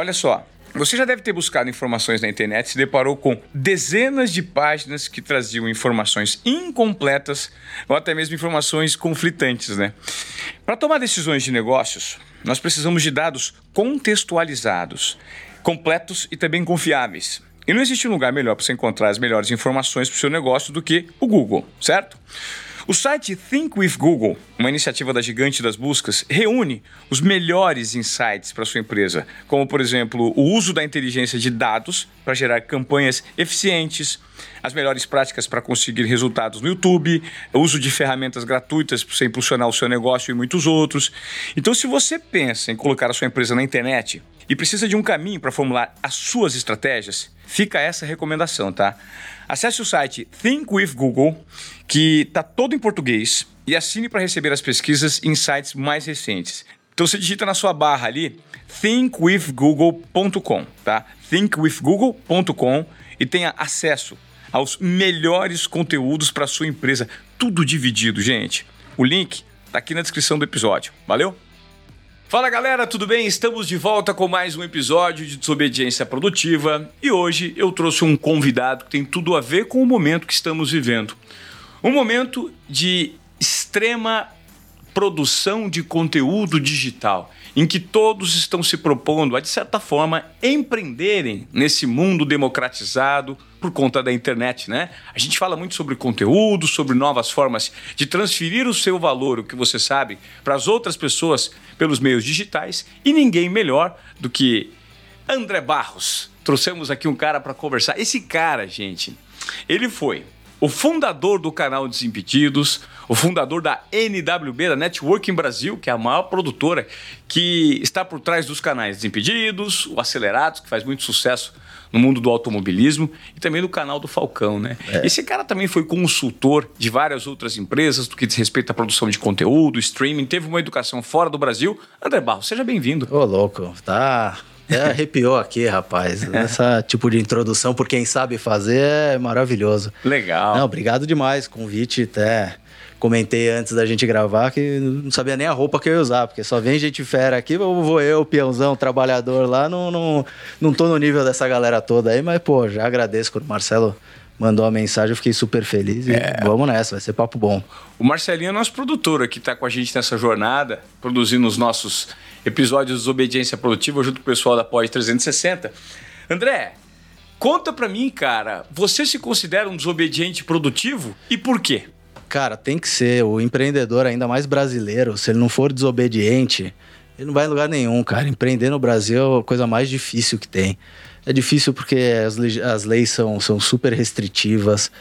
Olha só, você já deve ter buscado informações na internet e se deparou com dezenas de páginas que traziam informações incompletas ou até mesmo informações conflitantes, né? Para tomar decisões de negócios, nós precisamos de dados contextualizados, completos e também confiáveis. E não existe um lugar melhor para você encontrar as melhores informações para o seu negócio do que o Google, certo? O site Think with Google, uma iniciativa da gigante das buscas, reúne os melhores insights para sua empresa, como por exemplo o uso da inteligência de dados para gerar campanhas eficientes, as melhores práticas para conseguir resultados no YouTube, o uso de ferramentas gratuitas para você impulsionar o seu negócio e muitos outros. Então, se você pensa em colocar a sua empresa na internet e precisa de um caminho para formular as suas estratégias, fica essa recomendação, tá? Acesse o site Think with Google, que está todo em português, e assine para receber as pesquisas e insights mais recentes. Então você digita na sua barra ali thinkwithgoogle.com, tá? thinkwithgoogle.com e tenha acesso aos melhores conteúdos para sua empresa, tudo dividido, gente. O link está aqui na descrição do episódio. Valeu? Fala galera, tudo bem? Estamos de volta com mais um episódio de Desobediência Produtiva e hoje eu trouxe um convidado que tem tudo a ver com o momento que estamos vivendo. Um momento de extrema produção de conteúdo digital, em que todos estão se propondo a, de certa forma, empreenderem nesse mundo democratizado por conta da internet, né? A gente fala muito sobre conteúdo, sobre novas formas de transferir o seu valor, o que você sabe, para as outras pessoas pelos meios digitais e ninguém melhor do que André Barros. Trouxemos aqui um cara para conversar. Esse cara, gente, ele foi o fundador do canal Desimpedidos, o fundador da NWB, da Networking Brasil, que é a maior produtora que está por trás dos canais Desimpedidos, o Acelerados, que faz muito sucesso no mundo do automobilismo e também no canal do Falcão, né? É. Esse cara também foi consultor de várias outras empresas do que diz respeito à produção de conteúdo, streaming, teve uma educação fora do Brasil. André Barro, seja bem-vindo. Ô, louco, tá é, arrepiou aqui, rapaz. Essa tipo de introdução, por quem sabe fazer, é maravilhoso. Legal. Não, obrigado demais. Convite até. Comentei antes da gente gravar que não sabia nem a roupa que eu ia usar, porque só vem gente fera aqui, vou eu, peãozão, trabalhador lá, não, não, não tô no nível dessa galera toda aí, mas, pô, já agradeço quando o Marcelo mandou a mensagem, eu fiquei super feliz e é. vamos nessa, vai ser papo bom. O Marcelinho é nosso produtor aqui, tá com a gente nessa jornada, produzindo os nossos episódios de Desobediência Produtiva junto com o pessoal da Pod 360. André, conta pra mim, cara, você se considera um desobediente produtivo e por quê? Cara, tem que ser. O empreendedor, ainda mais brasileiro, se ele não for desobediente, ele não vai em lugar nenhum, cara. Empreender no Brasil é a coisa mais difícil que tem. É difícil porque as, as leis são, são super restritivas.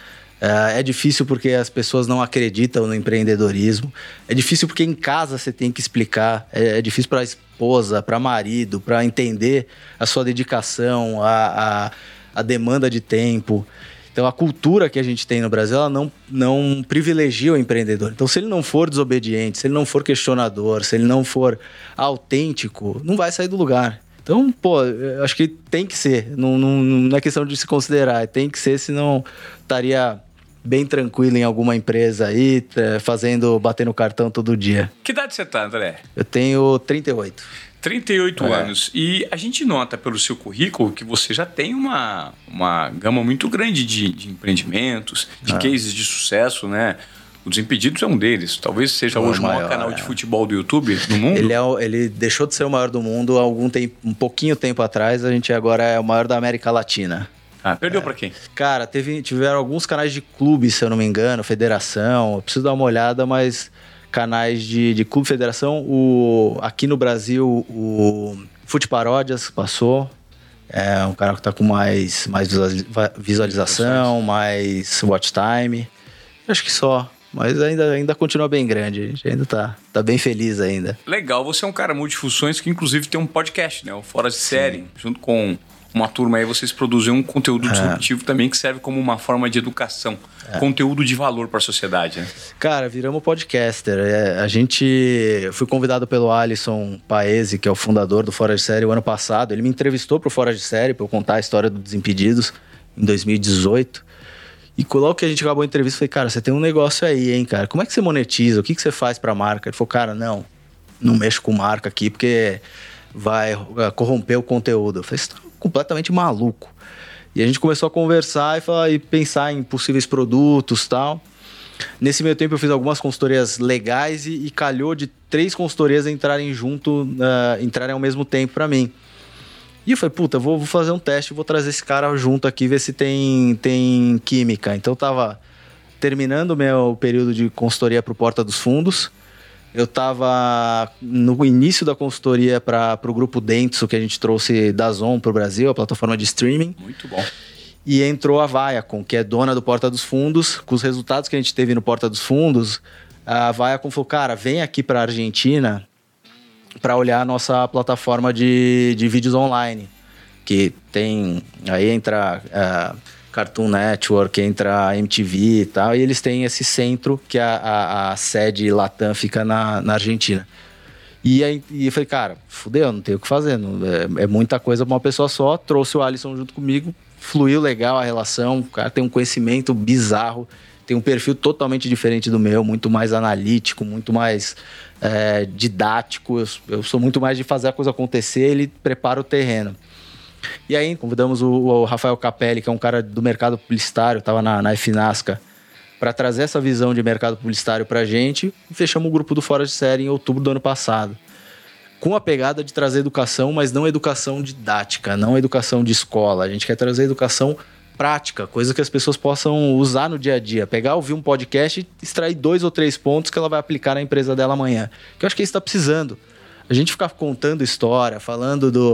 É, é difícil porque as pessoas não acreditam no empreendedorismo. É difícil porque em casa você tem que explicar. É, é difícil para esposa, para marido, para entender a sua dedicação, a, a, a, demanda de tempo. Então, a cultura que a gente tem no Brasil, ela não, não privilegia o empreendedor. Então, se ele não for desobediente, se ele não for questionador, se ele não for autêntico, não vai sair do lugar. Então, pô, acho que tem que ser. Não, não, não é questão de se considerar. Tem que ser, senão estaria bem tranquilo em alguma empresa aí, fazendo, batendo cartão todo dia. Que idade você tá, André? Eu tenho 38. 38 é. anos. E a gente nota pelo seu currículo que você já tem uma, uma gama muito grande de, de empreendimentos, de é. cases de sucesso, né? O Desimpedidos é um deles. Talvez seja hoje o maior, maior canal é. de futebol do YouTube no mundo. Ele, é, ele deixou de ser o maior do mundo há algum tempo, um pouquinho tempo atrás. A gente agora é o maior da América Latina. Ah, perdeu é. para quem? Cara, teve, tiveram alguns canais de clube, se eu não me engano, federação. Eu preciso dar uma olhada, mas canais de, de clube, federação. O, aqui no Brasil, o Fute Paródias passou. É um canal que tá com mais, mais visualização, mais watch time. Acho que só. Mas ainda, ainda continua bem grande. A gente ainda tá, tá bem feliz ainda. Legal, você é um cara multifunções que inclusive tem um podcast, né? O Fora de Série, Sim. junto com uma turma aí, vocês produzem um conteúdo é. disruptivo também que serve como uma forma de educação. É. Conteúdo de valor para a sociedade, né? Cara, viramos podcaster. É, a gente foi convidado pelo Alisson Paese, que é o fundador do Fora de Série, o ano passado. Ele me entrevistou pro Fora de Série para eu contar a história do Desimpedidos em 2018. E logo que a gente acabou a entrevista, eu falei, cara, você tem um negócio aí, hein, cara? Como é que você monetiza? O que, que você faz pra marca? Ele falou, cara, não, não mexo com marca aqui, porque vai uh, corromper o conteúdo. Eu falei, você tá completamente maluco. E a gente começou a conversar e, falar, e pensar em possíveis produtos tal. Nesse meio tempo eu fiz algumas consultorias legais e, e calhou de três consultorias entrarem junto, uh, entrarem ao mesmo tempo para mim. E eu falei, puta, vou, vou, fazer um teste, vou trazer esse cara junto aqui, ver se tem, tem química. Então eu tava terminando meu período de consultoria para o Porta dos Fundos. Eu estava no início da consultoria para o grupo Dentsu, que a gente trouxe da Zon para o Brasil, a plataforma de streaming. Muito bom. E entrou a Viacom, que é dona do Porta dos Fundos. Com os resultados que a gente teve no Porta dos Fundos, a Viacom falou: cara, vem aqui para a Argentina para olhar a nossa plataforma de, de vídeos online. Que tem. Aí entra. Uh, Cartoon Network, entra a MTV e tal, e eles têm esse centro que a, a, a sede Latam fica na, na Argentina. E aí e eu falei, cara, fudeu, não tenho o que fazer, não, é, é, muita coisa pra uma pessoa só. Trouxe o Alisson junto comigo, fluiu legal a relação, o cara tem um conhecimento bizarro, tem um perfil totalmente diferente do meu, muito mais analítico, muito mais é, didático. Eu, eu sou muito mais de fazer a coisa acontecer, ele prepara o terreno. E aí convidamos o, o Rafael Capelli, que é um cara do mercado publicitário, estava na, na FNASCA, para trazer essa visão de mercado publicitário para a gente e fechamos o grupo do Fora de Série em outubro do ano passado. Com a pegada de trazer educação, mas não educação didática, não educação de escola. A gente quer trazer educação prática, coisa que as pessoas possam usar no dia a dia. Pegar, ouvir um podcast e extrair dois ou três pontos que ela vai aplicar na empresa dela amanhã. Que eu acho que isso está precisando. A gente ficar contando história, falando do,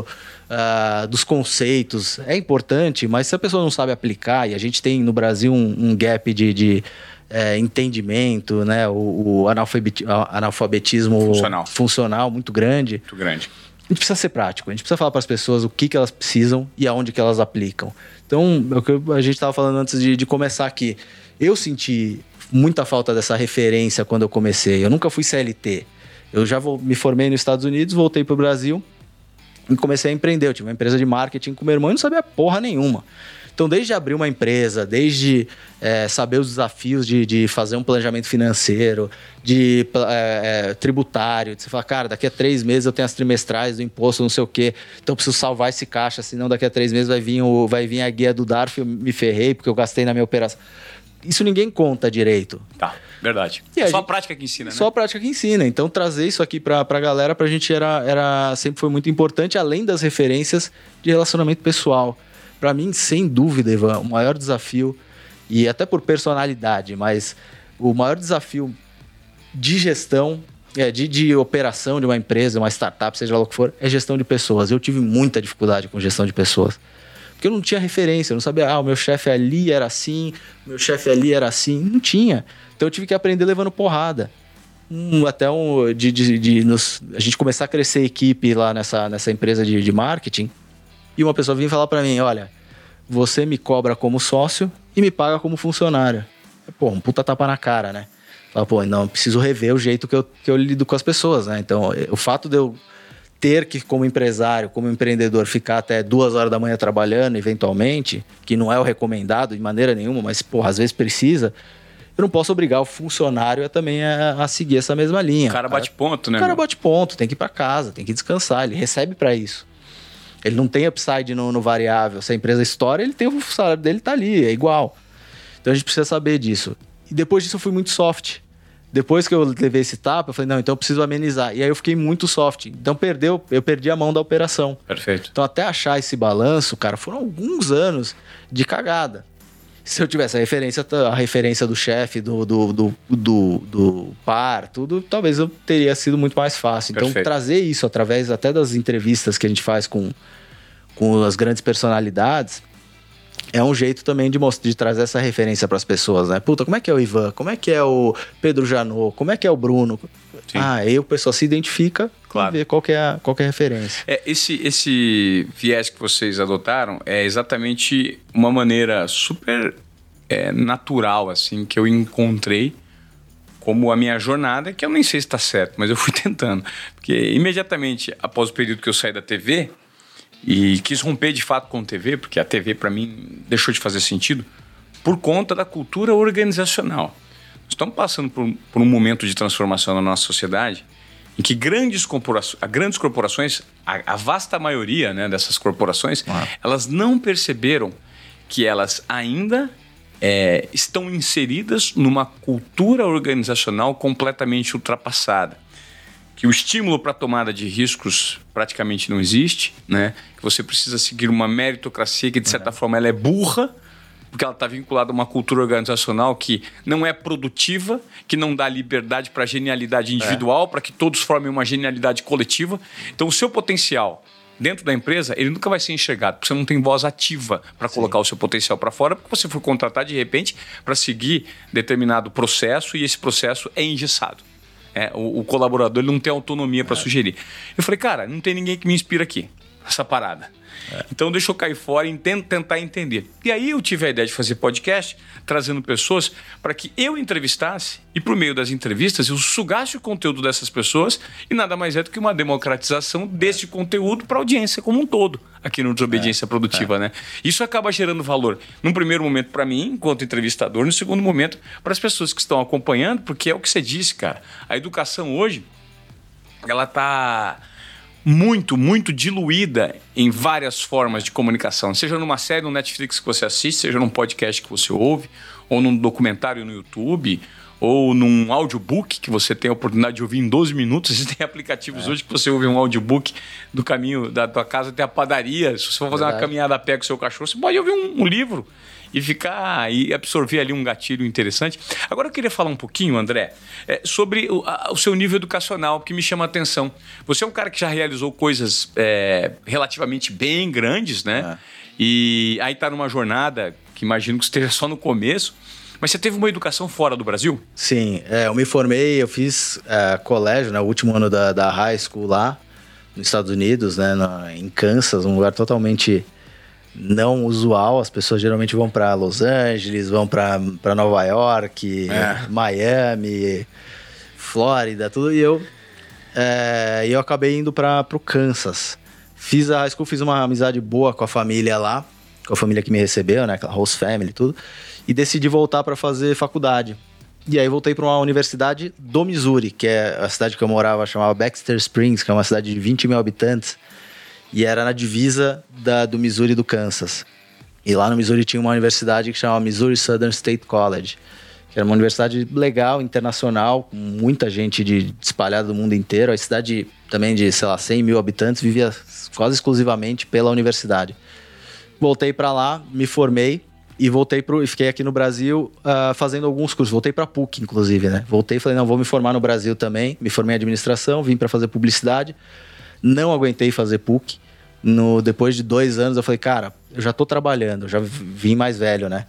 uh, dos conceitos, é importante, mas se a pessoa não sabe aplicar, e a gente tem no Brasil um, um gap de, de é, entendimento, né? O, o analfabetismo funcional. funcional muito grande. Muito grande. A gente precisa ser prático, a gente precisa falar para as pessoas o que, que elas precisam e aonde que elas aplicam. Então, é o que a gente estava falando antes de, de começar aqui. Eu senti muita falta dessa referência quando eu comecei. Eu nunca fui CLT. Eu já vou, me formei nos Estados Unidos, voltei para o Brasil e comecei a empreender. Eu tive uma empresa de marketing com meu irmão e não sabia porra nenhuma. Então, desde abrir uma empresa, desde é, saber os desafios de, de, fazer um planejamento financeiro, de é, é, tributário, de você falar, cara, daqui a três meses eu tenho as trimestrais do imposto, não sei o quê, então eu preciso salvar esse caixa, senão daqui a três meses vai vir, o, vai vir a guia do DARF, eu me ferrei porque eu gastei na minha operação. Isso ninguém conta direito. Tá. Verdade. E só a, gente, a prática que ensina, né? Só a prática que ensina. Então, trazer isso aqui para a galera, para a gente era, era, sempre foi muito importante, além das referências de relacionamento pessoal. Para mim, sem dúvida, Ivan, o maior desafio, e até por personalidade, mas o maior desafio de gestão, é, de, de operação de uma empresa, uma startup, seja lá o que for, é gestão de pessoas. Eu tive muita dificuldade com gestão de pessoas. Porque eu não tinha referência, eu não sabia, ah, o meu chefe ali era assim, meu chefe ali era assim. Não tinha. Então eu tive que aprender levando porrada. Um, até um, de, de, de nos, a gente começar a crescer equipe lá nessa, nessa empresa de, de marketing. E uma pessoa vinha falar para mim: olha, você me cobra como sócio e me paga como funcionário. Pô, um puta tapa na cara, né? Fala, pô, não, preciso rever o jeito que eu, que eu lido com as pessoas, né? Então, o fato de eu ter que, como empresário, como empreendedor, ficar até duas horas da manhã trabalhando, eventualmente, que não é o recomendado de maneira nenhuma, mas, porra, às vezes precisa, eu não posso obrigar o funcionário a, também a, a seguir essa mesma linha. O cara bate ponto, né? O cara meu? bate ponto, tem que ir para casa, tem que descansar, ele recebe para isso. Ele não tem upside no, no, variável. Se a empresa estoura, ele tem o salário dele tá ali, é igual. Então a gente precisa saber disso. E depois disso eu fui muito soft. Depois que eu levei esse tapa, eu falei, não, então eu preciso amenizar. E aí eu fiquei muito soft. Então perdeu, eu perdi a mão da operação. Perfeito. Então até achar esse balanço, cara, foram alguns anos de cagada se eu tivesse a referência, a referência do chefe, do, do, do, do, do par, tudo, talvez eu teria sido muito mais fácil. Então, Perfeito. trazer isso através até das entrevistas que a gente faz com, com as grandes personalidades é um jeito também de, mostrar, de trazer essa referência para as pessoas, né? Puta, como é que é o Ivan? Como é que é o Pedro Janot? Como é que é o Bruno? Sim. Ah, aí o pessoal se identifica claro. e vê qual é a, qual é a referência. É, esse, esse viés que vocês adotaram é exatamente uma maneira super é, natural, assim, que eu encontrei como a minha jornada, que eu nem sei se está certo, mas eu fui tentando. Porque imediatamente após o período que eu saí da TV e quis romper de fato com a TV, porque a TV para mim deixou de fazer sentido, por conta da cultura organizacional. Estamos passando por, por um momento de transformação na nossa sociedade em que grandes corporações, grandes corporações a, a vasta maioria né, dessas corporações, ah. elas não perceberam que elas ainda é, estão inseridas numa cultura organizacional completamente ultrapassada. Que o estímulo para a tomada de riscos praticamente não existe, né? que você precisa seguir uma meritocracia que, de certa é. forma, ela é burra, porque ela está vinculada a uma cultura organizacional que não é produtiva, que não dá liberdade para a genialidade individual, é. para que todos formem uma genialidade coletiva. Então, o seu potencial dentro da empresa, ele nunca vai ser enxergado, porque você não tem voz ativa para colocar o seu potencial para fora, porque você foi contratado de repente para seguir determinado processo e esse processo é engessado. É, o, o, colaborador não tem autonomia para é. sugerir. Eu falei, cara, não tem ninguém que me inspira aqui, essa parada. É. Então deixa eu cair fora e tentar entender. E aí eu tive a ideia de fazer podcast, trazendo pessoas para que eu entrevistasse e por meio das entrevistas eu sugasse o conteúdo dessas pessoas e nada mais é do que uma democratização desse conteúdo para a audiência como um todo aqui no Desobediência é. Produtiva, é. né? Isso acaba gerando valor, num primeiro momento para mim, enquanto entrevistador, no segundo momento para as pessoas que estão acompanhando, porque é o que você disse, cara. A educação hoje, ela tá muito, muito diluída em várias formas de comunicação, seja numa série no Netflix que você assiste, seja num podcast que você ouve, ou num documentário no YouTube, ou num audiobook que você tem a oportunidade de ouvir em 12 minutos. Existem aplicativos é. hoje que você ouve um audiobook do caminho da tua casa até a padaria. Se você for fazer Verdade. uma caminhada a pé com o seu cachorro, você pode ouvir um, um livro e ficar e absorver ali um gatilho interessante. Agora eu queria falar um pouquinho, André, é, sobre o, a, o, seu nível educacional, que me chama a atenção. Você é um cara que já realizou coisas é, relativamente bem grandes, né? É. E aí está numa jornada que imagino que esteja só no começo. Mas você teve uma educação fora do Brasil? Sim, é, eu me formei, eu fiz é, colégio, né, o último ano da, da high school lá, nos Estados Unidos, né, na, em Kansas, um lugar totalmente não usual. As pessoas geralmente vão para Los Angeles, vão para Nova York, é. Miami, Flórida, tudo. E eu, é, eu acabei indo para o Kansas. Fiz a high school, fiz uma amizade boa com a família lá, com a família que me recebeu, né? Aquela host family tudo. E decidi voltar para fazer faculdade. E aí voltei para uma universidade do Missouri, que é a cidade que eu morava, chamava Baxter Springs, que é uma cidade de 20 mil habitantes. E era na divisa da, do Missouri e do Kansas. E lá no Missouri tinha uma universidade que chamava Missouri Southern State College, que era uma universidade legal, internacional, com muita gente de, espalhada do mundo inteiro. A cidade também de, sei lá, 100 mil habitantes vivia quase exclusivamente pela universidade. Voltei para lá, me formei e voltei pro, e fiquei aqui no Brasil uh, fazendo alguns cursos. Voltei para PUC, inclusive, né? Voltei e falei, não, vou me formar no Brasil também. Me formei em administração, vim para fazer publicidade. Não aguentei fazer PUC no, depois de dois anos, eu falei, cara, eu já tô trabalhando, já vim mais velho, né?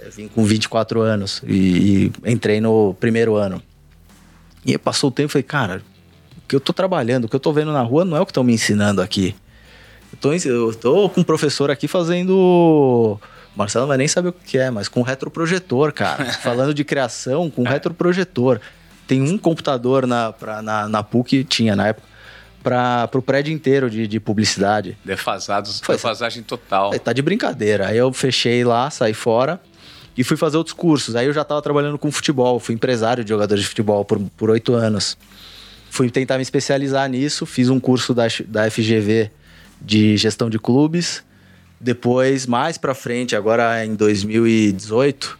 Eu vim com 24 anos e, e entrei no primeiro ano. E passou o tempo, falei, cara, o que eu tô trabalhando, o que eu tô vendo na rua não é o que estão me ensinando aqui. Eu tô, eu tô com um professor aqui fazendo. Marcelo não vai nem saber o que é, mas com retroprojetor, cara. Falando de criação com retroprojetor. Tem um computador na, pra, na, na PUC, tinha na época, para o prédio inteiro de, de publicidade. Defasados, Foi, defasagem total. Tá de brincadeira. Aí eu fechei lá, saí fora e fui fazer outros cursos. Aí eu já estava trabalhando com futebol, fui empresário de jogadores de futebol por oito anos. Fui tentar me especializar nisso, fiz um curso da, da FGV de gestão de clubes. Depois, mais para frente, agora em 2018,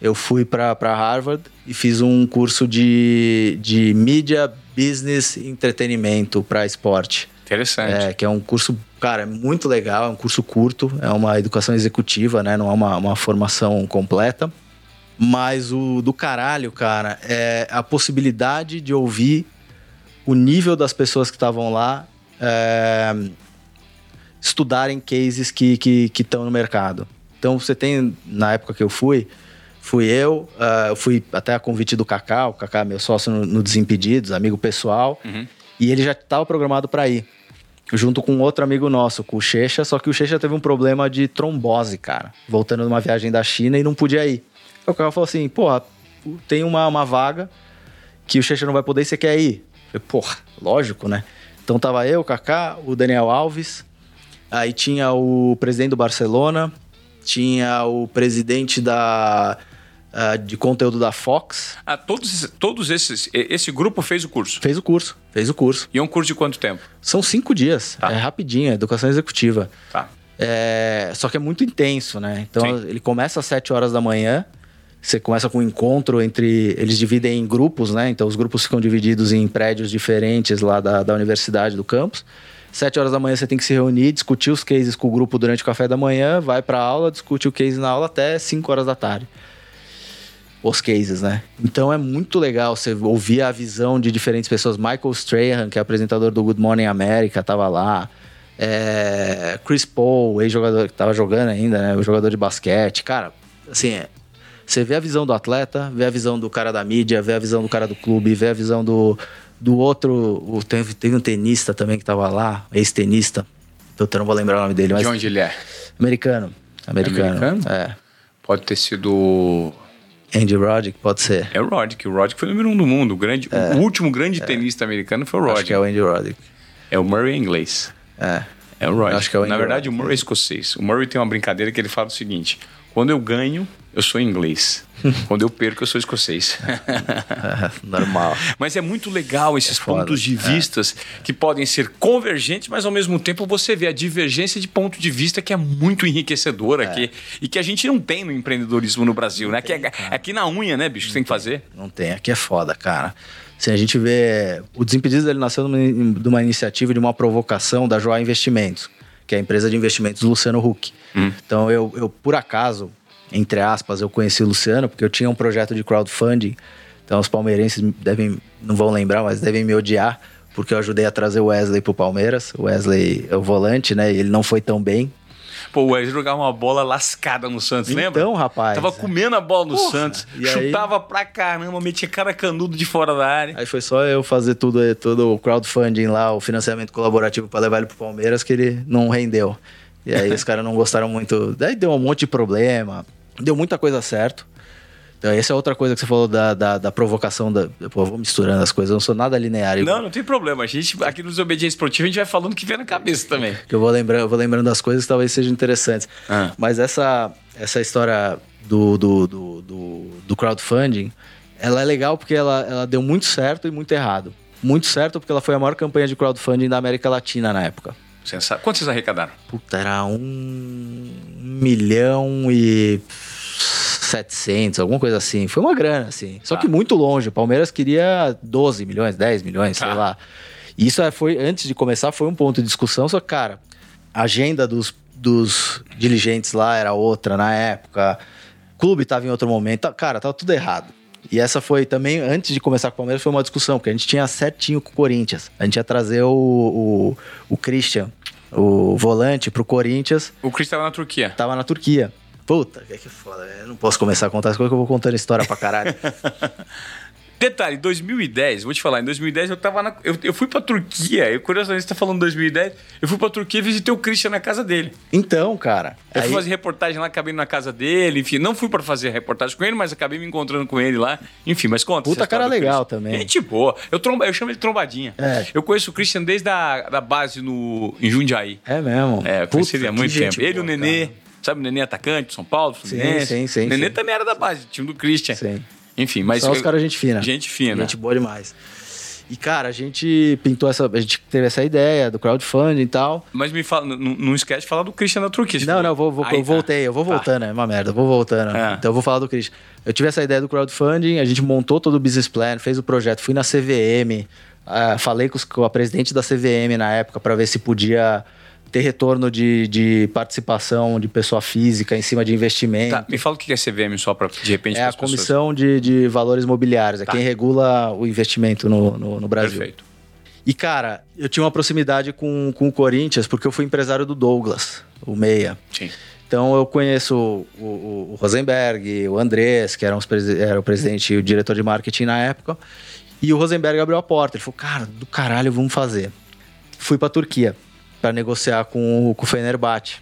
eu fui para Harvard e fiz um curso de, de mídia, business e entretenimento para esporte. Interessante. É, que é um curso, cara, muito legal, é um curso curto, é uma educação executiva, né? Não é uma, uma formação completa. Mas o do caralho, cara, é a possibilidade de ouvir o nível das pessoas que estavam lá é, estudarem cases que estão que, que no mercado. Então você tem, na época que eu fui, Fui eu, uh, fui até a convite do Kaká, o Kaká meu sócio no, no Desimpedidos, amigo pessoal, uhum. e ele já estava programado para ir, junto com outro amigo nosso, com o Checha, só que o Checha teve um problema de trombose, cara, voltando numa viagem da China e não podia ir. O Kaká falou assim, porra, tem uma, uma vaga que o Checha não vai poder e você quer ir? Eu falei, porra, lógico, né? Então tava eu, o Kaká, o Daniel Alves, aí tinha o presidente do Barcelona, tinha o presidente da uh, de conteúdo da Fox. Ah, todos, todos esses. Esse grupo fez o curso? Fez o curso, fez o curso. E é um curso de quanto tempo? São cinco dias. Tá. É rapidinho, é educação executiva. Tá. É, só que é muito intenso, né? Então Sim. ele começa às 7 horas da manhã. Você começa com um encontro entre. Eles dividem em grupos, né? Então os grupos ficam divididos em prédios diferentes lá da, da universidade, do campus. Sete horas da manhã você tem que se reunir, discutir os cases com o grupo durante o café da manhã, vai para aula, discute o case na aula até 5 horas da tarde. Os cases, né? Então é muito legal você ouvir a visão de diferentes pessoas. Michael Strahan, que é apresentador do Good Morning America, estava lá. É, Chris Paul, ex-jogador que estava jogando ainda, né? O jogador de basquete. Cara, assim, é, você vê a visão do atleta, vê a visão do cara da mídia, vê a visão do cara do clube, vê a visão do, do outro. O, teve, teve um tenista também que estava lá, ex-tenista. Eu não vou lembrar o nome dele. Mas, de onde ele é? Americano. Americano. americano? É. Pode ter sido. Andy Roddick, pode ser. É o Roddick. O Roddick foi o número um do mundo. O, grande, é. o último grande é. tenista americano foi o Roddick. Acho que é o Andy Roddick. É o Murray inglês. É. É o que é o Na verdade, o Murray é escocês. O Murray tem uma brincadeira que ele fala o seguinte: quando eu ganho, eu sou inglês. quando eu perco, eu sou escocês. Normal. Mas é muito legal esses é pontos de vistas é. que podem ser convergentes, mas ao mesmo tempo você vê a divergência de ponto de vista que é muito enriquecedora é. aqui e que a gente não tem no empreendedorismo no Brasil, né? Aqui, é, aqui na unha, né, bicho? Não tem que fazer. Não tem, aqui é foda, cara. Assim, a gente vê. O Desimpedidos ele nasceu de uma iniciativa, de uma provocação da Joá Investimentos, que é a empresa de investimentos do Luciano Huck. Hum. Então, eu, eu, por acaso, entre aspas, eu conheci o Luciano, porque eu tinha um projeto de crowdfunding. Então, os palmeirenses devem, não vão lembrar, mas devem me odiar, porque eu ajudei a trazer o Wesley pro Palmeiras. O Wesley é o volante, né? Ele não foi tão bem. Pô, o Wesley jogava uma bola lascada no Santos, então, lembra? Então, rapaz. Tava comendo a bola no Porra, Santos, chutava aí... pra caramba, metia cara canudo de fora da área. Aí foi só eu fazer tudo, todo o crowdfunding lá, o financiamento colaborativo para levar ele pro Palmeiras, que ele não rendeu. E aí os caras não gostaram muito. Daí deu um monte de problema, deu muita coisa certo. Então, essa é outra coisa que você falou da, da, da provocação. Da, pô, vou misturando as coisas, eu não sou nada linear. Não, não tem problema. A gente, aqui no Desobediência Esportiva, a gente vai falando o que vem na cabeça também. Que eu vou lembrando, eu vou lembrando das coisas que talvez sejam interessantes. Ah. Mas essa, essa história do, do, do, do, do crowdfunding, ela é legal porque ela, ela deu muito certo e muito errado. Muito certo porque ela foi a maior campanha de crowdfunding da América Latina na época. Quanto vocês arrecadaram? Puta, era um milhão e 700, alguma coisa assim. Foi uma grana, assim. Só tá. que muito longe. O Palmeiras queria 12 milhões, 10 milhões, tá. sei lá. E isso é, foi, antes de começar, foi um ponto de discussão. Só que, cara, a agenda dos, dos dirigentes lá era outra na época. O clube estava em outro momento. Tá, cara, tava tudo errado. E essa foi também, antes de começar com o Palmeiras, foi uma discussão, porque a gente tinha certinho com o Corinthians. A gente ia trazer o, o, o Christian, o volante, pro Corinthians. O Christian tava na Turquia. Tava na Turquia. Puta, que, que foda. Eu não posso começar a contar as coisas que eu vou contando história pra caralho. Detalhe, 2010, vou te falar, em 2010 eu tava na. Eu, eu fui pra Turquia, eu curiosamente você tá falando 2010, eu fui pra Turquia e visitei o Christian na casa dele. Então, cara. Eu aí... fui fazer reportagem lá, acabei na casa dele, enfim, não fui pra fazer reportagem com ele, mas acabei me encontrando com ele lá. Enfim, mas conta. Puta cara legal também. Gente boa. Eu, tromba, eu chamo ele trombadinha. É. Eu conheço o Christian desde a da base no, em Jundiaí. É mesmo? É, eu conheci ele há muito tempo. Ele e o Nenê. Cara. Sabe o Nenê atacante, São Paulo, Fluminense? Sim, sim, sim. O Nenê sim. também era da base, time do Christian. Sim. Enfim, mas. Só os caras gente fina. Gente fina. Gente boa demais. E, cara, a gente pintou essa. A gente teve essa ideia do crowdfunding e tal. Mas me fala, não, não esquece de falar do Christian da Turquia. Não, não, vou, vou, Aí, eu tá. voltei, eu vou tá. voltando, é uma merda, eu vou voltando. É. Então eu vou falar do Christian. Eu tive essa ideia do crowdfunding, a gente montou todo o business plan, fez o projeto, fui na CVM, uh, ah, falei com, os, com a presidente da CVM na época para ver se podia ter retorno de, de participação de pessoa física em cima de investimento. Tá, me fala o que é CVM só para de repente. É a Comissão de, de Valores Mobiliários, é tá. quem regula o investimento no, no, no, Brasil. Perfeito. E, cara, eu tinha uma proximidade com, com o Corinthians porque eu fui empresário do Douglas, o Meia. Sim. Então eu conheço o, o, o Rosenberg, o Andrés, que era, era o presidente e o diretor de marketing na época. E o Rosenberg abriu a porta. Ele falou, cara, do caralho, vamos fazer. Fui pra Turquia para negociar com, com o Fenerbahçe.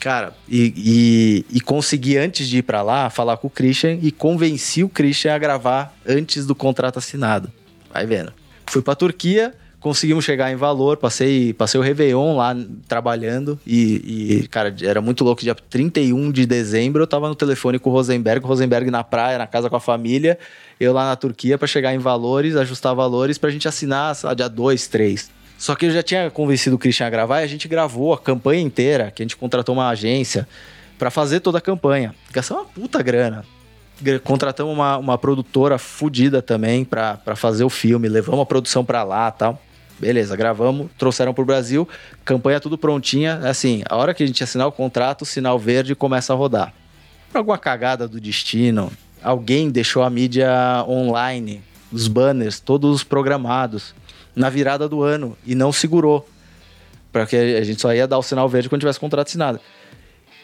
Cara, e, e, e, consegui antes de ir para lá falar com o Christian e convenci o Christian a gravar antes do contrato assinado. Vai vendo. Fui para Turquia, conseguimos chegar em valor. Passei, passei o Réveillon lá trabalhando e, e, cara, era muito louco. Dia 31 de dezembro eu tava no telefone com o Rosenberg, o Rosenberg na praia, na casa com a família, eu lá na Turquia para chegar em valores, ajustar valores pra gente assinar, sei lá, dia 2, 3. Só que eu já tinha convencido o Christian a gravar e a gente gravou a campanha inteira, que a gente contratou uma agência para fazer toda a campanha. Gastou uma puta grana. Contratamos uma, uma produtora fodida também para fazer o filme, levamos a produção para lá tal. Beleza, gravamos, trouxeram pro Brasil, campanha tudo prontinha. Assim, a hora que a gente assinar o contrato, o sinal verde começa a rodar. Por alguma cagada do destino, alguém deixou a mídia online, os banners, todos programados, na virada do ano e não segurou. Porque a gente só ia dar o sinal verde quando tivesse contrato assinado.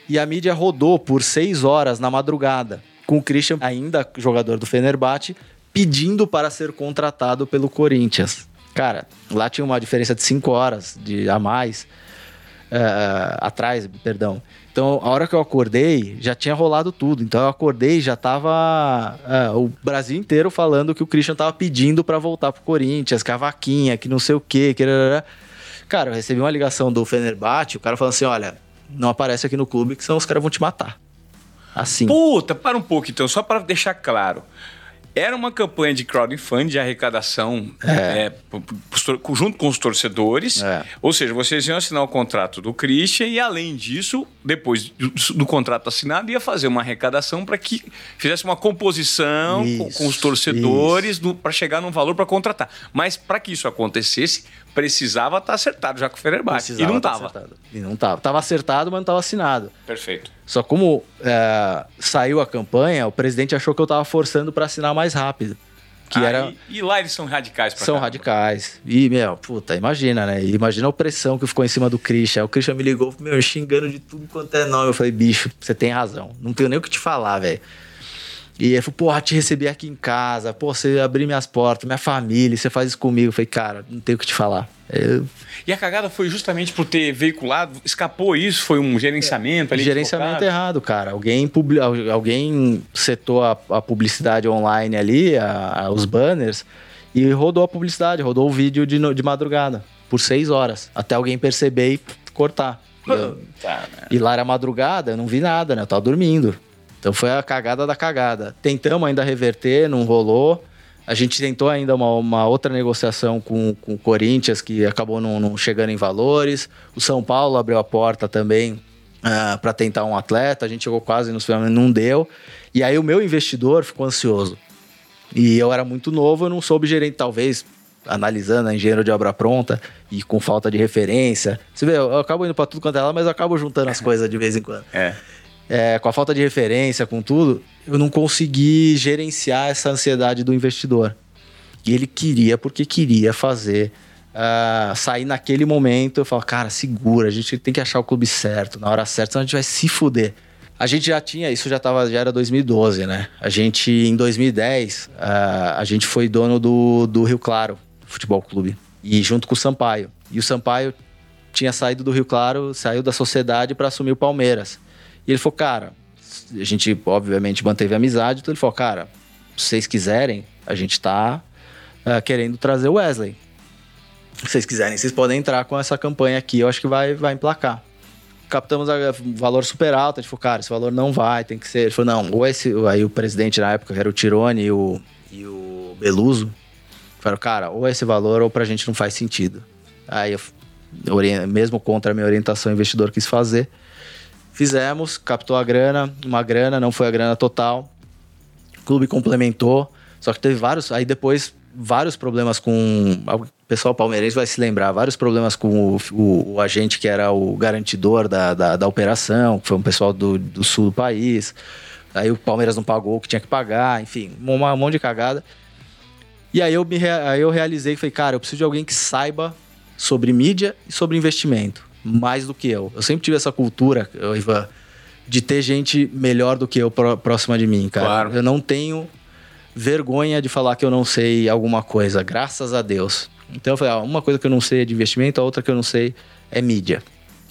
E a mídia rodou por seis horas na madrugada com o Christian, ainda jogador do Fenerbahçe, pedindo para ser contratado pelo Corinthians. Cara, lá tinha uma diferença de 5 horas de, a mais. Uh, atrás, perdão. Então, a hora que eu acordei, já tinha rolado tudo. Então, eu acordei já tava uh, o Brasil inteiro falando que o Christian tava pedindo para voltar pro Corinthians, que a vaquinha, que não sei o quê. Que... Cara, eu recebi uma ligação do Fenerbahçe, o cara falando assim: olha, não aparece aqui no clube, que senão os caras vão te matar. Assim. Puta, para um pouco então, só para deixar claro. Era uma campanha de crowdfunding, de arrecadação é. É, junto com os torcedores. É. Ou seja, vocês iam assinar o contrato do Christian e, além disso, depois do, do contrato assinado, ia fazer uma arrecadação para que fizesse uma composição isso, com, com, os torcedores para chegar num valor para contratar. Mas para que isso acontecesse, precisava estar tá acertado já com o Fenerbahçe. E não estava. Tá e não estava. Estava acertado, mas não estava assinado. Perfeito. Só como é, saiu a campanha, o presidente achou que eu estava forçando para assinar mais rápido. Que ah, era... E, e, lá eles são radicais pra São caramba. radicais. E, meu, puta, imagina, né? Imagina a opressão que ficou em cima do Christian. O Christian me ligou, meu, xingando de tudo quanto é nome. Eu falei, bicho, você tem razão. Não tenho nem o que te falar, velho. E ele falou, porra, te recebi aqui em casa, pô, você abriu minhas portas, minha família, você faz isso comigo. Eu falei, cara, não tenho o que te falar. Eu... E a cagada foi justamente por ter veiculado, escapou isso, foi um gerenciamento ali? Gerenciamento errado, cara. Alguém, publi... alguém setou a, a publicidade online ali, a, a, os banners, e rodou a publicidade, rodou o vídeo de, de madrugada, por seis horas, até alguém perceber e cortar. Eu... Tá, né? E lá era madrugada, eu não vi nada, né? Eu tava dormindo. Então foi a cagada da cagada. Tentamos ainda reverter, não rolou. A gente tentou ainda uma, uma outra negociação com, com o Corinthians, que acabou não, não, chegando em valores. O São Paulo abriu a porta também uh, ah, para tentar um atleta. A gente chegou quase nos finalmente, não deu. E aí o meu investidor ficou ansioso. E eu era muito novo, eu não soube gerir, talvez analisando a engenheiro de obra pronta e com falta de referência. Você vê, eu acabo indo para tudo quanto é lá, mas eu acabo juntando as coisas de vez em quando. É é, com a falta de referência, com tudo, eu não consegui gerenciar essa ansiedade do investidor. E ele queria, porque queria fazer. Uh, sair naquele momento, eu falo, cara, segura, a gente tem que achar o clube certo, na hora certa, senão a gente vai se fuder. A gente já tinha, isso já, tava, já era 2012, né? A gente, em 2010, uh, ah, a gente foi dono do, do Rio Claro Futebol Clube. E junto com o Sampaio. E o Sampaio tinha saído do Rio Claro, saiu da sociedade para assumir o Palmeiras. Ele falou, cara, a gente obviamente manteve a amizade, então ele falou, cara, se vocês quiserem, a gente tá uh, querendo trazer o Wesley. Se vocês quiserem, vocês podem entrar com essa campanha aqui, eu acho que vai, vai emplacar. Captamos o valor super alto, a gente falou, cara, esse valor não vai, tem que ser. Ele falou, não, ou esse. Aí o presidente na época, que era o Tirone e o, e o Beluso, falaram, cara, ou esse valor ou pra gente não faz sentido. Aí eu, mesmo contra a minha orientação, o investidor quis fazer. Fizemos, captou a grana, uma grana, não foi a grana total. O clube complementou, só que teve vários. Aí depois, vários problemas com. O pessoal palmeirense vai se lembrar, vários problemas com o, o, o agente que era o garantidor da, da, da, operação, que foi um pessoal do, do sul do país. Aí o Palmeiras não pagou o que tinha que pagar, enfim, um, um monte de cagada. E aí eu, me, aí eu realizei falei, cara, eu preciso de alguém que saiba sobre mídia e sobre investimento mais do que eu. Eu sempre tive essa cultura, Ivan, de ter gente melhor do que eu próxima de mim, cara. Claro. Eu não tenho vergonha de falar que eu não sei alguma coisa, graças a Deus. Então eu falei, ah, uma coisa que eu não sei é de investimento, a outra que eu não sei é mídia.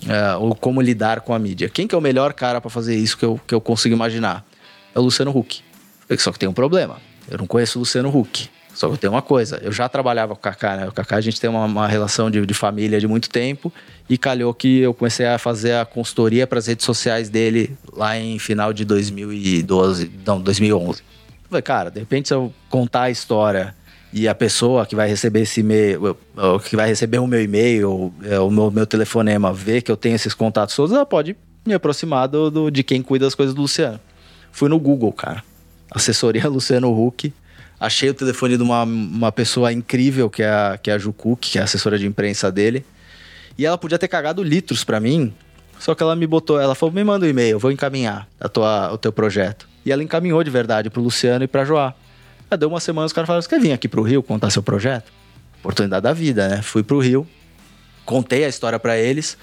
Uh, ou como lidar com a mídia. Quem que é o melhor cara para fazer isso que eu, que eu consigo imaginar? É o Luciano Huck. Só que tem um problema. Eu não conheço o Luciano Huck. Só que eu tenho uma coisa, eu já trabalhava com o Kaká, né? O Kaká a gente tem uma, uma relação de, de, família de muito tempo e calhou que eu comecei a fazer a consultoria para as redes sociais dele lá em final de 2012, não, 2011. falei, cara, de repente se eu contar a história e a pessoa que vai receber esse e-mail, que vai receber o meu e-mail, é, o meu, meu telefonema, ver que eu tenho esses contatos todos, ela pode me aproximar do, do, de quem cuida das coisas do Luciano. Fui no Google, cara. Assessoria Luciano Huck. Achei o telefone de uma, uma pessoa incrível, que é, a, que é a Jucu, que é a assessora de imprensa dele. E ela podia ter cagado litros para mim, só que ela me botou, ela falou: me manda um e-mail, eu vou encaminhar a tua, o teu projeto. E ela encaminhou de verdade pro Luciano e pra Joá. Aí deu uma semana, os caras falaram: você quer vir aqui pro Rio contar seu projeto? Oportunidade da vida, né? Fui pro Rio, contei a história para eles.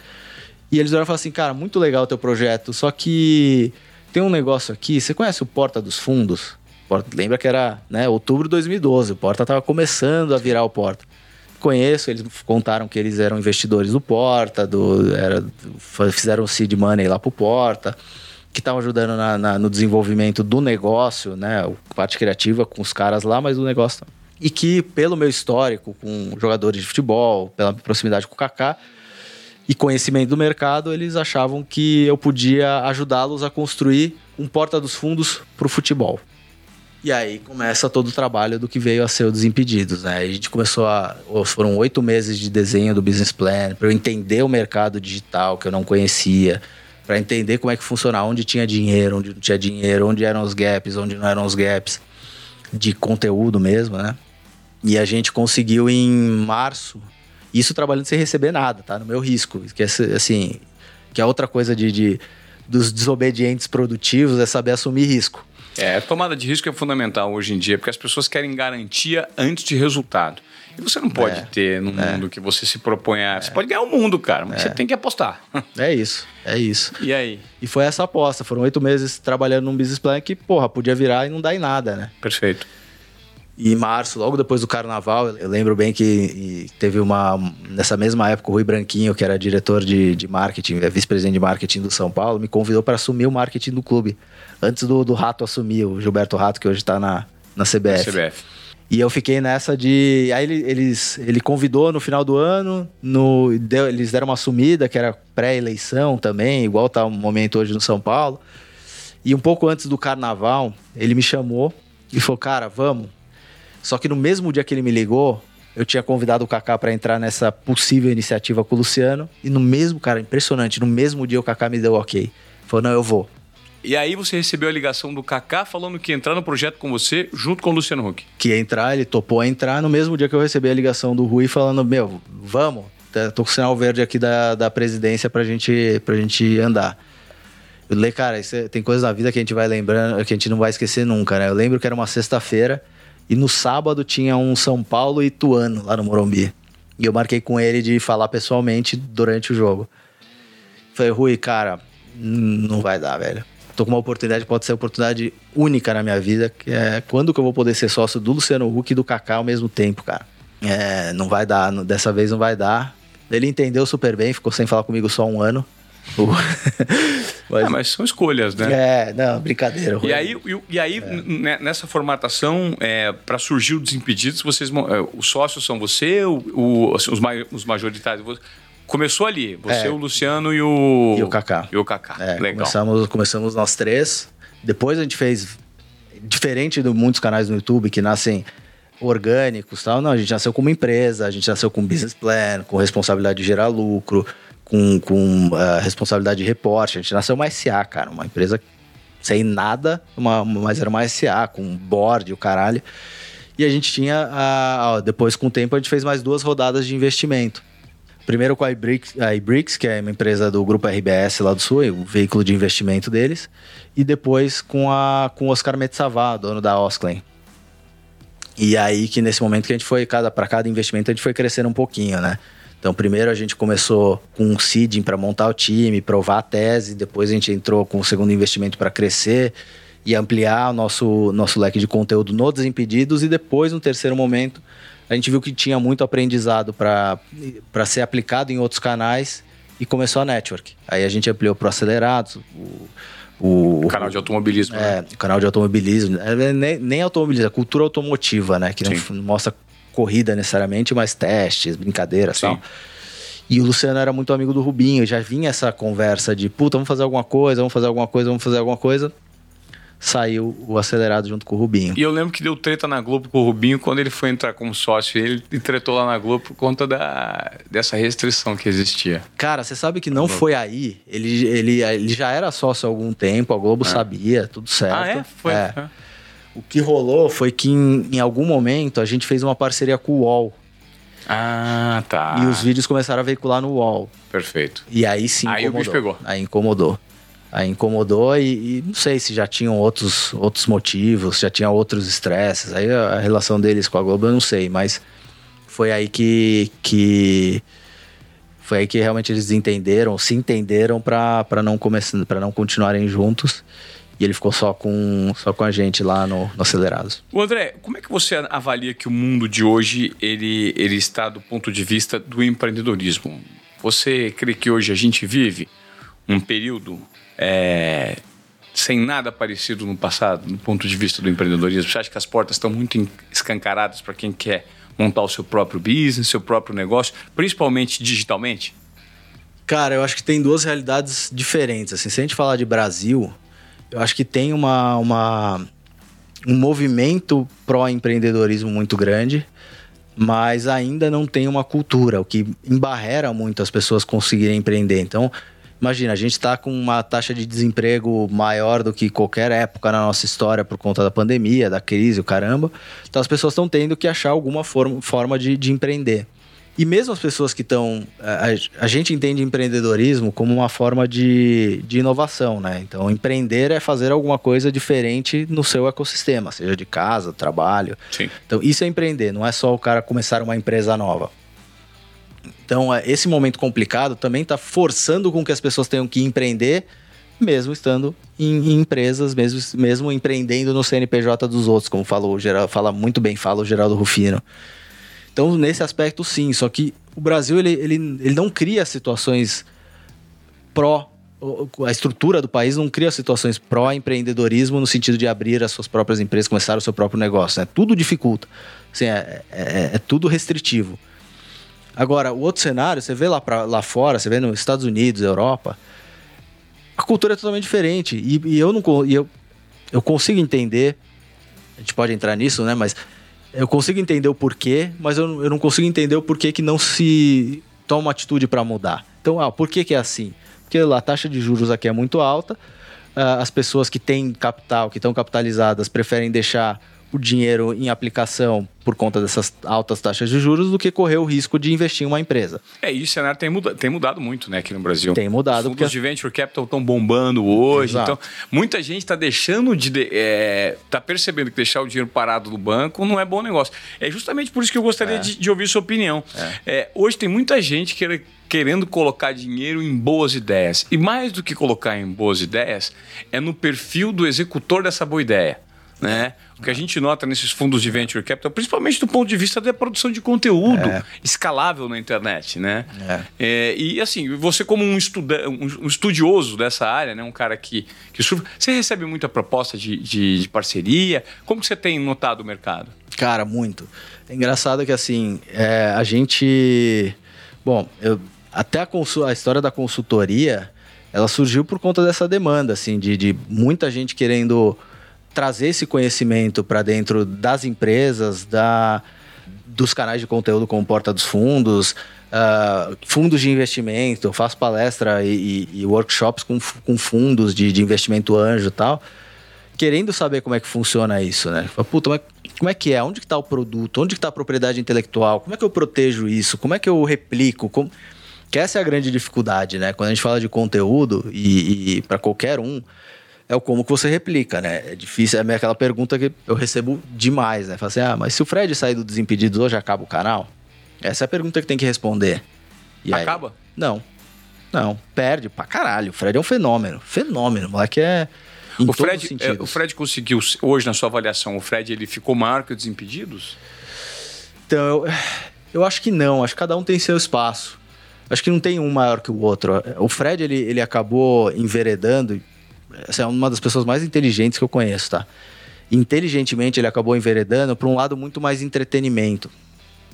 E eles olharam e falaram assim: cara, muito legal o teu projeto, só que tem um negócio aqui. Você conhece o Porta dos Fundos? Porta, lembra que era né, outubro de 2012, o Porta estava começando a virar o Porta. Conheço, eles contaram que eles eram investidores do Porta, do, era, fizeram seed money lá pro Porta, que estavam ajudando na, na, no desenvolvimento do negócio, né? Parte criativa com os caras lá, mas o negócio. E que, pelo meu histórico com jogadores de futebol, pela proximidade com o Kaká, e conhecimento do mercado, eles achavam que eu podia ajudá-los a construir um porta dos fundos para o futebol. E aí começa todo o trabalho do que veio a ser o Desimpedidos. Né? A gente começou a. Foram oito meses de desenho do business plan, para eu entender o mercado digital que eu não conhecia, para entender como é que funcionava, onde tinha dinheiro, onde não tinha dinheiro, onde eram os gaps, onde não eram os gaps, de conteúdo mesmo, né? E a gente conseguiu em março isso trabalhando sem receber nada, tá? No meu risco. Que é, assim, que é outra coisa de, de dos desobedientes produtivos é saber assumir risco. É, a tomada de risco é fundamental hoje em dia, porque as pessoas querem garantia antes de resultado. E você não pode é, ter no é. mundo que você se propõe a. Você é. pode ganhar o mundo, cara, mas você é. tem que apostar. É isso, é isso. E aí? E foi essa aposta. Foram oito meses trabalhando num business plan que, porra, podia virar e não dar em nada, né? Perfeito. E em março, logo depois do carnaval, eu lembro bem que teve uma. Nessa mesma época, o Rui Branquinho, que era diretor de, de marketing, é vice-presidente de marketing do São Paulo, me convidou para assumir o marketing do clube. Antes do, do Rato assumir, o Gilberto Rato, que hoje está na, na CBF. CBF. E eu fiquei nessa de. Aí ele, eles, ele convidou no final do ano, no, deu, eles deram uma sumida, que era pré-eleição também, igual tá o momento hoje no São Paulo. E um pouco antes do carnaval, ele me chamou e falou: Cara, vamos só que no mesmo dia que ele me ligou, eu tinha convidado o Kaká para entrar nessa possível iniciativa com o Luciano. E no mesmo, cara, impressionante, no mesmo dia o Kaká me deu ok. Falou, não, eu vou. E aí você recebeu a ligação do Kaká falando que ia entrar no projeto com você, junto com o Luciano Huck. Que ia entrar, ele topou entrar no mesmo dia que eu recebi a ligação do Rui falando, meu, vamos, tá, tô com o sinal verde aqui da, da presidência pra gente, pra gente andar. Eu falei, cara, isso, tem coisas na vida que a gente vai lembrando, que a gente não vai esquecer nunca, né? Eu lembro que era uma sexta-feira, e no sábado tinha um São Paulo e Ituano lá no Morumbi. E eu marquei com ele de falar pessoalmente durante o jogo. Falei, Rui, cara, não vai dar, velho. Tô com uma oportunidade, pode ser uma oportunidade única na minha vida, que é quando que eu vou poder ser sócio do Luciano Huck e do Kaká ao mesmo tempo, cara. É, não vai dar, dessa vez não vai dar. Ele entendeu super bem, ficou sem falar comigo só um ano. mas, é, mas são escolhas, né? É, não, brincadeira. E aí, e, aí é. nessa formatação, é, para surgir o Desimpedidos, vocês, é, os sócios são você, o, o, assim, os, os majoritários. Começou ali, você, é. o Luciano e o. E o Kaká. E o Kaká. É, Legal. Começamos, começamos nós três. Depois a gente fez. Diferente de muitos canais no YouTube que nascem orgânicos tal. Não, a gente nasceu como empresa, a gente nasceu com business plan, com responsabilidade de gerar lucro com, com uh, responsabilidade de reporte. A gente nasceu uma SA, cara, uma empresa sem nada, uma, mas era uma SA, com board, o caralho. E a gente tinha, uh, depois com o tempo, a gente fez mais duas rodadas de investimento. Primeiro com a iBricks, a iBricks, que é uma empresa do grupo RBS lá do Sul, o veículo de investimento deles. E depois com, a, com o Oscar Metsavá, dono da Osclen. E aí que nesse momento que a gente foi, cada, para cada investimento, a gente foi crescendo um pouquinho, né? Então, primeiro a gente começou com um seeding para montar o time, provar a tese, depois a gente entrou com o segundo investimento para crescer e ampliar o nosso, nosso leque de conteúdo no Desimpedidos, e depois, no terceiro momento, a gente viu que tinha muito aprendizado para ser aplicado em outros canais e começou a network. Aí a gente ampliou para o Acelerados, o, canal de automobilismo. É, né? o canal de automobilismo. É, nem, nem automobilismo, é cultura automotiva, né? Que não, não, mostra corrida necessariamente, mas testes, brincadeiras e tal. E o Luciano era muito amigo do Rubinho, já vinha essa conversa de puta, vamos fazer alguma coisa, vamos fazer alguma coisa, vamos fazer alguma coisa saiu o acelerado junto com o Rubinho. E eu lembro que deu treta na Globo com o Rubinho quando ele foi entrar como sócio. Ele tretou lá na Globo por conta da, dessa restrição que existia. Cara, você sabe que não foi aí. Ele, ele, ele já era sócio há algum tempo, a Globo é. sabia, tudo certo. Ah, é? Foi. É. é. O que rolou foi que em, em algum momento a gente fez uma parceria com o UOL. Ah, tá. E os vídeos começaram a veicular no UOL. Perfeito. E aí sim incomodou. Aí o bicho pegou. Aí incomodou. Incomodou e, e, não sei se já tinham outros, outros motivos, já tinha outros estresses. Aí a, a, relação deles com a Globo eu não sei, mas foi aí que, que foi aí que realmente eles entenderam, se entenderam para não começar, para não continuarem juntos. E ele ficou só com, só com a gente lá no, no Acelerados. O André, como é que você avalia que o mundo de hoje ele, ele está do ponto de vista do empreendedorismo? Você crê que hoje a gente vive um período é, sem nada parecido no passado, do ponto de vista do empreendedorismo? Você acha que as portas estão muito escancaradas para quem quer montar o seu próprio business, seu próprio negócio, principalmente digitalmente? Cara, eu acho que tem duas realidades diferentes. Assim, se a gente falar de Brasil, eu acho que tem uma, uma um movimento pró-empreendedorismo muito grande, mas ainda não tem uma cultura, o que embarrera muito as pessoas conseguirem empreender. Então, Imagina, a gente está com uma taxa de desemprego maior do que qualquer época na nossa história por conta da pandemia, da crise, o caramba. Então as pessoas estão tendo que achar alguma forma, forma de, de empreender. E mesmo as pessoas que estão. A, a, gente entende empreendedorismo como uma forma de, de inovação, né? Então, empreender é fazer alguma coisa diferente no seu ecossistema, seja de casa, trabalho. Sim. Então, isso é empreender, não é só o cara começar uma empresa nova. Então, é, esse momento complicado também está forçando com que as pessoas tenham que empreender, mesmo estando em, em, empresas, mesmo, mesmo empreendendo no CNPJ dos outros, como fala, o Geraldo, fala muito bem, fala o Geraldo Rufino. Então, nesse aspecto, sim. Só que o Brasil, ele, ele, ele não cria situações pró a estrutura do país não cria situações pró-empreendedorismo no sentido de abrir as suas próprias empresas, começar o seu próprio negócio. Né? Tudo dificulta. Assim, é, é, é, tudo restritivo. Agora, o outro cenário, você vê lá, pra, lá fora, você vê nos Estados Unidos, Europa, a cultura é totalmente diferente. E, e eu não e eu, eu consigo entender, a gente pode entrar nisso, né? Mas eu consigo entender o porquê, mas eu, eu não consigo entender o porquê que não se toma uma atitude para mudar. Então, ah, por que, que é assim? Porque a taxa de juros aqui é muito alta, ah, as pessoas que têm capital, que estão capitalizadas, preferem deixar o dinheiro em aplicação por conta dessas altas taxas de juros do que correr o risco de investir em uma empresa. É, isso o cenário tem, muda, tem mudado muito né, aqui no Brasil. Tem mudado. Os fundos porque... de venture capital estão bombando hoje. Exato. Então, muita gente está deixando de. está é, tá percebendo que deixar o dinheiro parado no banco não é bom negócio. É justamente por isso que eu gostaria é. de, de, ouvir sua opinião. É. é hoje tem muita gente que querendo colocar dinheiro em boas ideias. E mais do que colocar em boas ideias, é no perfil do executor dessa boa ideia. Né? O que a gente nota nesses fundos de venture capital, principalmente do ponto de vista da produção de conteúdo é. escalável na internet, né? É. É, e assim, você como um, estuda um estudioso dessa área, né? um cara que, que você recebe muita proposta de, de, de, parceria? Como que você tem notado o mercado? Cara, muito. É engraçado que assim, é, a gente... Bom, eu, até a, a história da consultoria, ela surgiu por conta dessa demanda, assim, de, de muita gente querendo trazer esse conhecimento para dentro das empresas, da, dos canais de conteúdo como Porta dos Fundos, uh, fundos de investimento, faço palestra e, e, e workshops com, com fundos de, de, investimento anjo e tal, querendo saber como é que funciona isso, né? Puta, é, como é que é? Onde que está o produto? Onde que está a propriedade intelectual? Como é que eu protejo isso? Como é que eu replico? Como... Que essa é a grande dificuldade, né? Quando a gente fala de conteúdo e, e para qualquer um, é o como que você replica, né? É difícil, é aquela pergunta que eu recebo demais, né? Fala assim, ah, mas se o Fred sair do Desimpedidos hoje, acaba o canal? Essa é a pergunta que tem que responder. E acaba? Aí, não. Não, perde pra caralho. O Fred é um fenômeno. Fenômeno. Moleque é. o Fred, é, o Fred conseguiu, hoje na sua avaliação, o Fred ele ficou maior que o Desimpedidos? Então, eu, eu acho que não. Acho que cada um tem seu espaço. Acho que não tem um maior que o outro. O Fred, ele, ele acabou enveredando essa é uma das pessoas mais inteligentes que eu conheço, tá? Inteligentemente ele acabou enveredando para um lado muito mais entretenimento.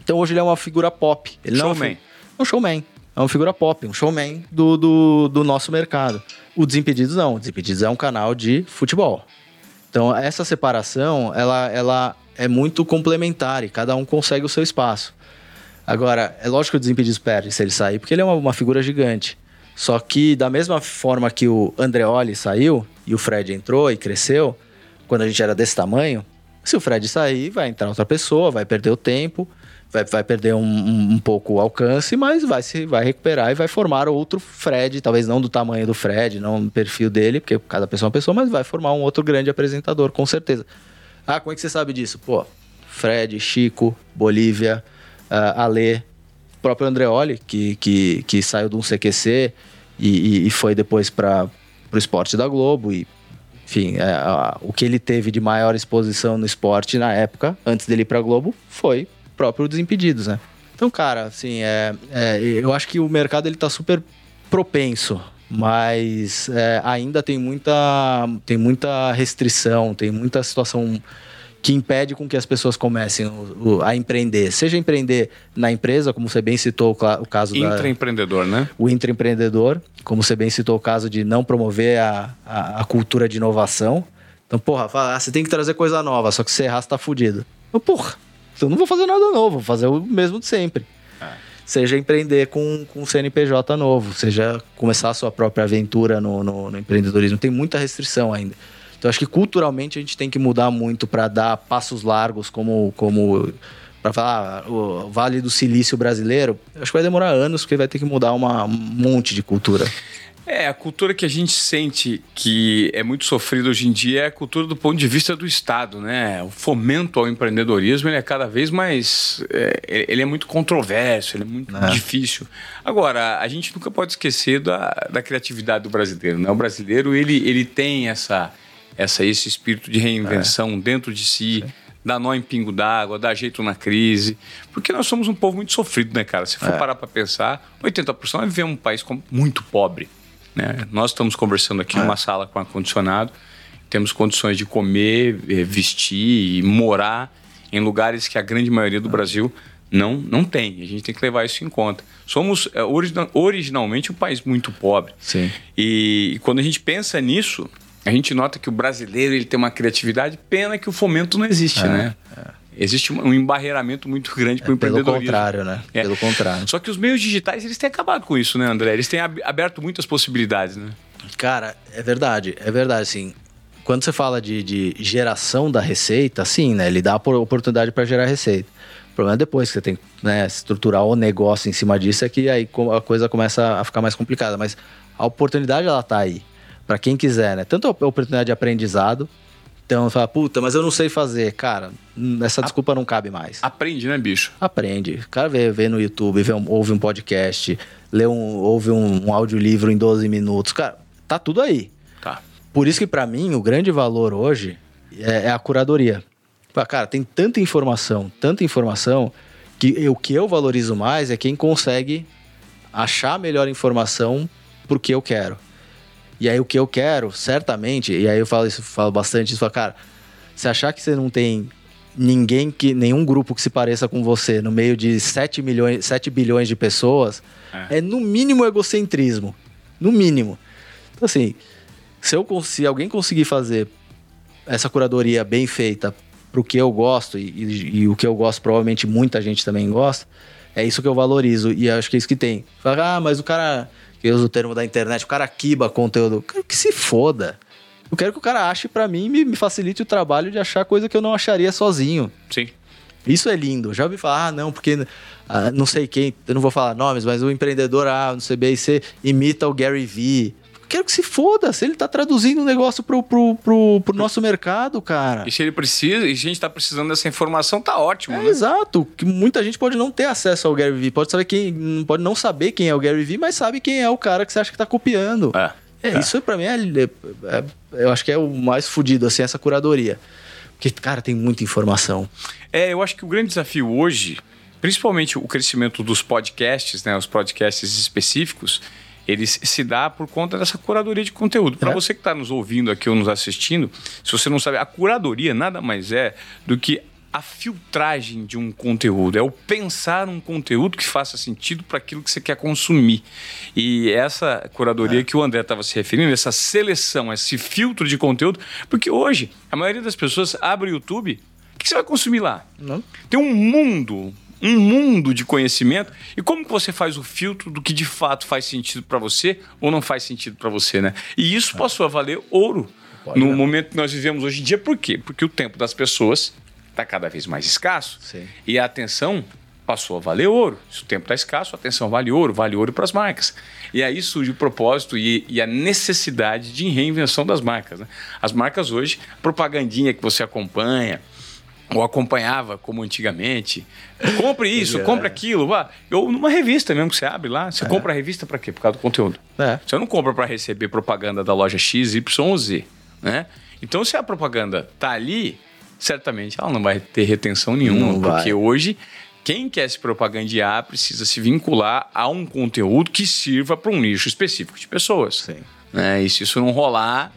Então hoje ele é uma figura pop. Ele showman. Não é um showman. É uma figura pop, um showman do, do, do nosso mercado. O Desimpedidos não. O Desimpedidos é um canal de futebol. Então essa separação, ela, ela é muito complementar e cada um consegue o seu espaço. Agora, é lógico que o Desimpedidos perde se ele sair, porque ele é uma, uma figura gigante. Só que da mesma forma que o Andreoli saiu e o Fred entrou e cresceu, quando a gente era desse tamanho, se o Fred sair, vai entrar outra pessoa, vai perder o tempo, vai, vai perder um, um, um, pouco o alcance, mas vai se vai recuperar e vai formar outro Fred, talvez não do tamanho do Fred, não do perfil dele, porque cada pessoa é uma pessoa, mas vai formar um outro grande apresentador, com certeza. Ah, como é que você sabe disso? Pô, Fred, Chico, Bolívia, uh, Alê, próprio Andreoli, que, que, que saiu de um CQC e, e, foi depois para o esporte da Globo e enfim, é, a, o que ele teve de maior exposição no esporte na época, antes dele ir pra Globo, foi próprio Desimpedidos, né? Então, cara, assim, é, é, eu acho que o mercado ele tá super propenso, mas é, ainda tem muita, tem muita restrição, tem muita situação que impede com que as pessoas comecem a empreender. Seja empreender na empresa, como você bem citou o caso do Intraempreendedor, né? O intraempreendedor, como você bem citou o caso de não promover a, a, a cultura de inovação. Então, porra, fala, ah, você tem que trazer coisa nova, só que se errar, você tá fudido. Então, porra, então não vou fazer nada novo, vou fazer o mesmo de sempre. É. Seja empreender com, com CNPJ novo, seja começar a sua própria aventura no, no, no empreendedorismo. Tem muita restrição ainda. Então acho que culturalmente a gente tem que mudar muito para dar passos largos como como para falar ah, o Vale do Silício brasileiro. Acho que vai demorar anos porque vai ter que mudar uma, um monte de cultura. É, a cultura que a gente sente que é muito sofrida hoje em dia é a cultura do ponto de vista do Estado, né? O fomento ao empreendedorismo ele é cada vez mais. É, ele é muito controverso, ele é muito é. difícil. Agora, a gente nunca pode esquecer da, da criatividade do brasileiro, né? O brasileiro ele, ele tem essa essa, esse espírito de reinvenção é. dentro de si, Sim. dá nó em pingo d'água, dá jeito na crise. Porque nós somos um povo muito sofrido, né, cara? Se for é. parar para pensar, 80% vai viver um país muito pobre. Né? Nós estamos conversando aqui é. numa sala com ar-condicionado, temos condições de comer, eh, vestir e morar em lugares que a grande maioria do Brasil não, não tem. A gente tem que levar isso em conta. Somos é, originalmente um país muito pobre. Sim. E, e quando a gente pensa nisso, a gente nota que o brasileiro ele tem uma criatividade, pena que o fomento não existe, é, né? É. Existe um embarreiramento muito grande para o é, empreendedorismo. Pelo contrário, né? É. Pelo contrário. Só que os meios digitais eles têm acabado com isso, né, André? Eles têm aberto muitas possibilidades, né? Cara, é verdade, é verdade, assim. Quando você fala de, de geração da receita, sim, né? Ele dá oportunidade para gerar receita. O problema é depois que você tem que né, estruturar o negócio em cima disso, é que aí a coisa começa a ficar mais complicada. Mas a oportunidade, ela tá aí para quem quiser, né? Tanto a oportunidade de aprendizado. Então, fala, puta, mas eu não sei fazer. Cara, essa desculpa não cabe mais. Aprende, né, bicho? Aprende. O cara vê, vê no YouTube, vê um, ouve um podcast, lê um, ouve um, um audiolivro em 12 minutos. Cara, tá tudo aí. Tá. Por isso que, para mim, o grande valor hoje é, é a curadoria. Cara, tem tanta informação, tanta informação, que o que eu valorizo mais é quem consegue achar a melhor informação porque eu quero. E aí o que eu quero, certamente, e aí eu falo isso, falo bastante isso, falo, cara, se achar que você não tem ninguém que nenhum grupo que se pareça com você no meio de 7 milhões, 7 bilhões de pessoas, é, é no mínimo egocentrismo, no mínimo. Então assim, se eu se alguém conseguir fazer essa curadoria bem feita pro que eu gosto e, e, e, o que eu gosto provavelmente muita gente também gosta, é isso que eu valorizo e acho que é isso que tem. Fala, ah, mas o cara que usa o termo da internet, o cara quiba conteúdo. Quero que se foda. Eu quero que o cara ache para mim e me facilite o trabalho de achar coisa que eu não acharia sozinho. Sim. Isso é lindo. Já ouvi falar, ah, não, porque ah, não sei quem, eu não vou falar nomes, mas o empreendedor ah, no CBIC imita o Gary Vee quero que se foda. Se ele tá traduzindo um negócio pro, pro, pro, pro nosso mercado, cara. E se ele precisa, e a gente tá precisando dessa informação, tá ótimo, é, né? Exato. Que muita gente pode não ter acesso ao Gary Vee. Pode saber quem. Pode não saber quem é o Gary Vee, mas sabe quem é o cara que você acha que tá copiando. É. É, é. isso para mim é, é, é, eu acho que é o mais fodido, assim, essa curadoria. Porque, cara, tem muita informação. É, eu acho que o grande desafio hoje, principalmente o crescimento dos podcasts, né, os podcasts específicos, ele se dá por conta dessa curadoria de conteúdo. Para é. você que está nos ouvindo aqui ou nos assistindo, se você não sabe, a curadoria nada mais é do que a filtragem de um conteúdo, é o pensar um conteúdo que faça sentido para aquilo que você quer consumir. E essa curadoria é. que o André estava se referindo, essa seleção, esse filtro de conteúdo, porque hoje a maioria das pessoas abre o YouTube, o que você vai consumir lá? Não. Tem um mundo, um mundo de conhecimento. E como que você faz o filtro do que de fato faz sentido para você ou não faz sentido para você, né? E isso é. passou a valer ouro. Pode no momento que nós vivemos hoje em dia, por quê? Porque o tempo das pessoas está cada vez mais escasso Sim. e a atenção passou a valer ouro. Se o tempo está escasso, a atenção vale ouro, vale ouro para as marcas. E aí surge o propósito e, e a necessidade de reinvenção das marcas. Né? As marcas hoje, propagandinha que você acompanha, ou acompanhava como antigamente. Compre isso, é. compre aquilo. Vá. Ou numa revista mesmo que você abre lá. Você é. compra a revista para quê? Por causa do conteúdo. É. Você não compra para receber propaganda da loja X, Y ou Z. Né? Então, se a propaganda tá ali, certamente ela não vai ter retenção nenhuma, não porque vai. hoje quem quer se propagandear precisa se vincular a um conteúdo que sirva para um nicho específico de pessoas. Sim. Né? E se isso não rolar,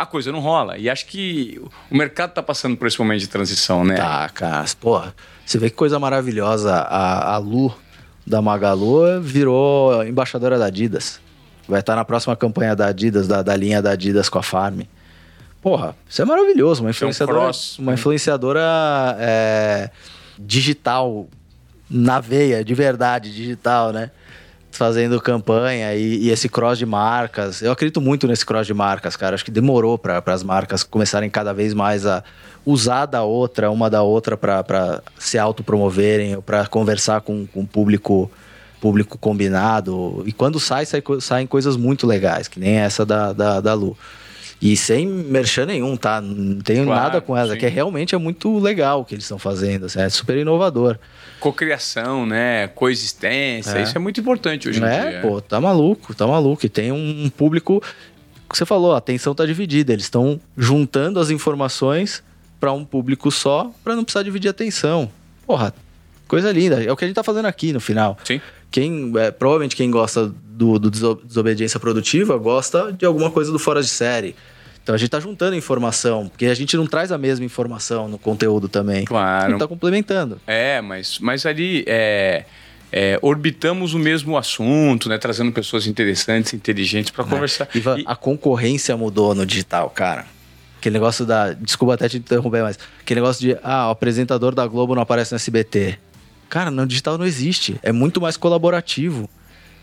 a coisa não rola. E acho que o mercado está passando por esse momento de transição, né? Tá, cara. Porra, você vê que coisa maravilhosa. A, a Lu da Magalu virou embaixadora da Adidas. Vai estar na próxima campanha da Adidas, da, da linha da Adidas com a Farm. Porra, isso é maravilhoso. Uma influenciadora, é um cross, uma influenciadora é, digital na veia, de verdade, digital, né? Fazendo campanha e, e, esse cross de marcas. Eu acredito muito nesse cross de marcas, cara. Acho que demorou para as marcas começarem cada vez mais a usar da outra, uma da outra, para se autopromoverem, para conversar com o público público combinado. E quando sai, sai, saem coisas muito legais, que nem essa da, da, da Lu. E sem merchan nenhum, tá? Não tenho claro, nada com ela, sim. que é, realmente é muito legal o que eles estão fazendo, assim, é super inovador. Cocriação, né? Coexistência, é. isso é muito importante hoje em é, dia. É, pô, tá maluco, tá maluco. E tem um público, que você falou, a atenção tá dividida, eles estão juntando as informações para um público só, para não precisar dividir a atenção. Porra, coisa linda. É o que a gente tá fazendo aqui no final. Sim. Quem, é, provavelmente quem gosta do, do desobediência produtiva gosta de alguma coisa do fora de série. Então a gente está juntando informação, porque a gente não traz a mesma informação no conteúdo também. Claro. A gente está complementando. É, mas, mas ali é, é, orbitamos o mesmo assunto, né? Trazendo pessoas interessantes, inteligentes para é. conversar. Ivan, e... a concorrência mudou no digital, cara. Aquele negócio da. Desculpa até te interromper, mas. Aquele negócio de. Ah, o apresentador da Globo não aparece no SBT. Cara, no digital não existe. É muito mais colaborativo.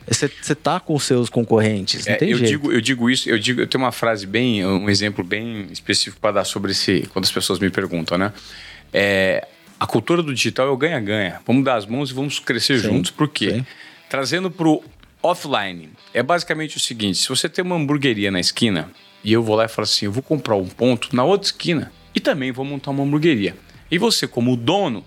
Você tá com seus concorrentes, não é, tem eu jeito. Digo, eu digo isso, eu digo, eu tenho uma frase bem, um exemplo bem específico para dar sobre esse, quando as pessoas me perguntam, né? É, a cultura do digital é o ganha-ganha. Vamos dar as mãos e vamos crescer sim, juntos. Por quê? Sim. Trazendo para o offline, é basicamente o seguinte: se você tem uma hamburgueria na esquina e eu vou lá e falo assim, eu vou comprar um ponto na outra esquina e também vou montar uma hamburgueria. E você, como dono,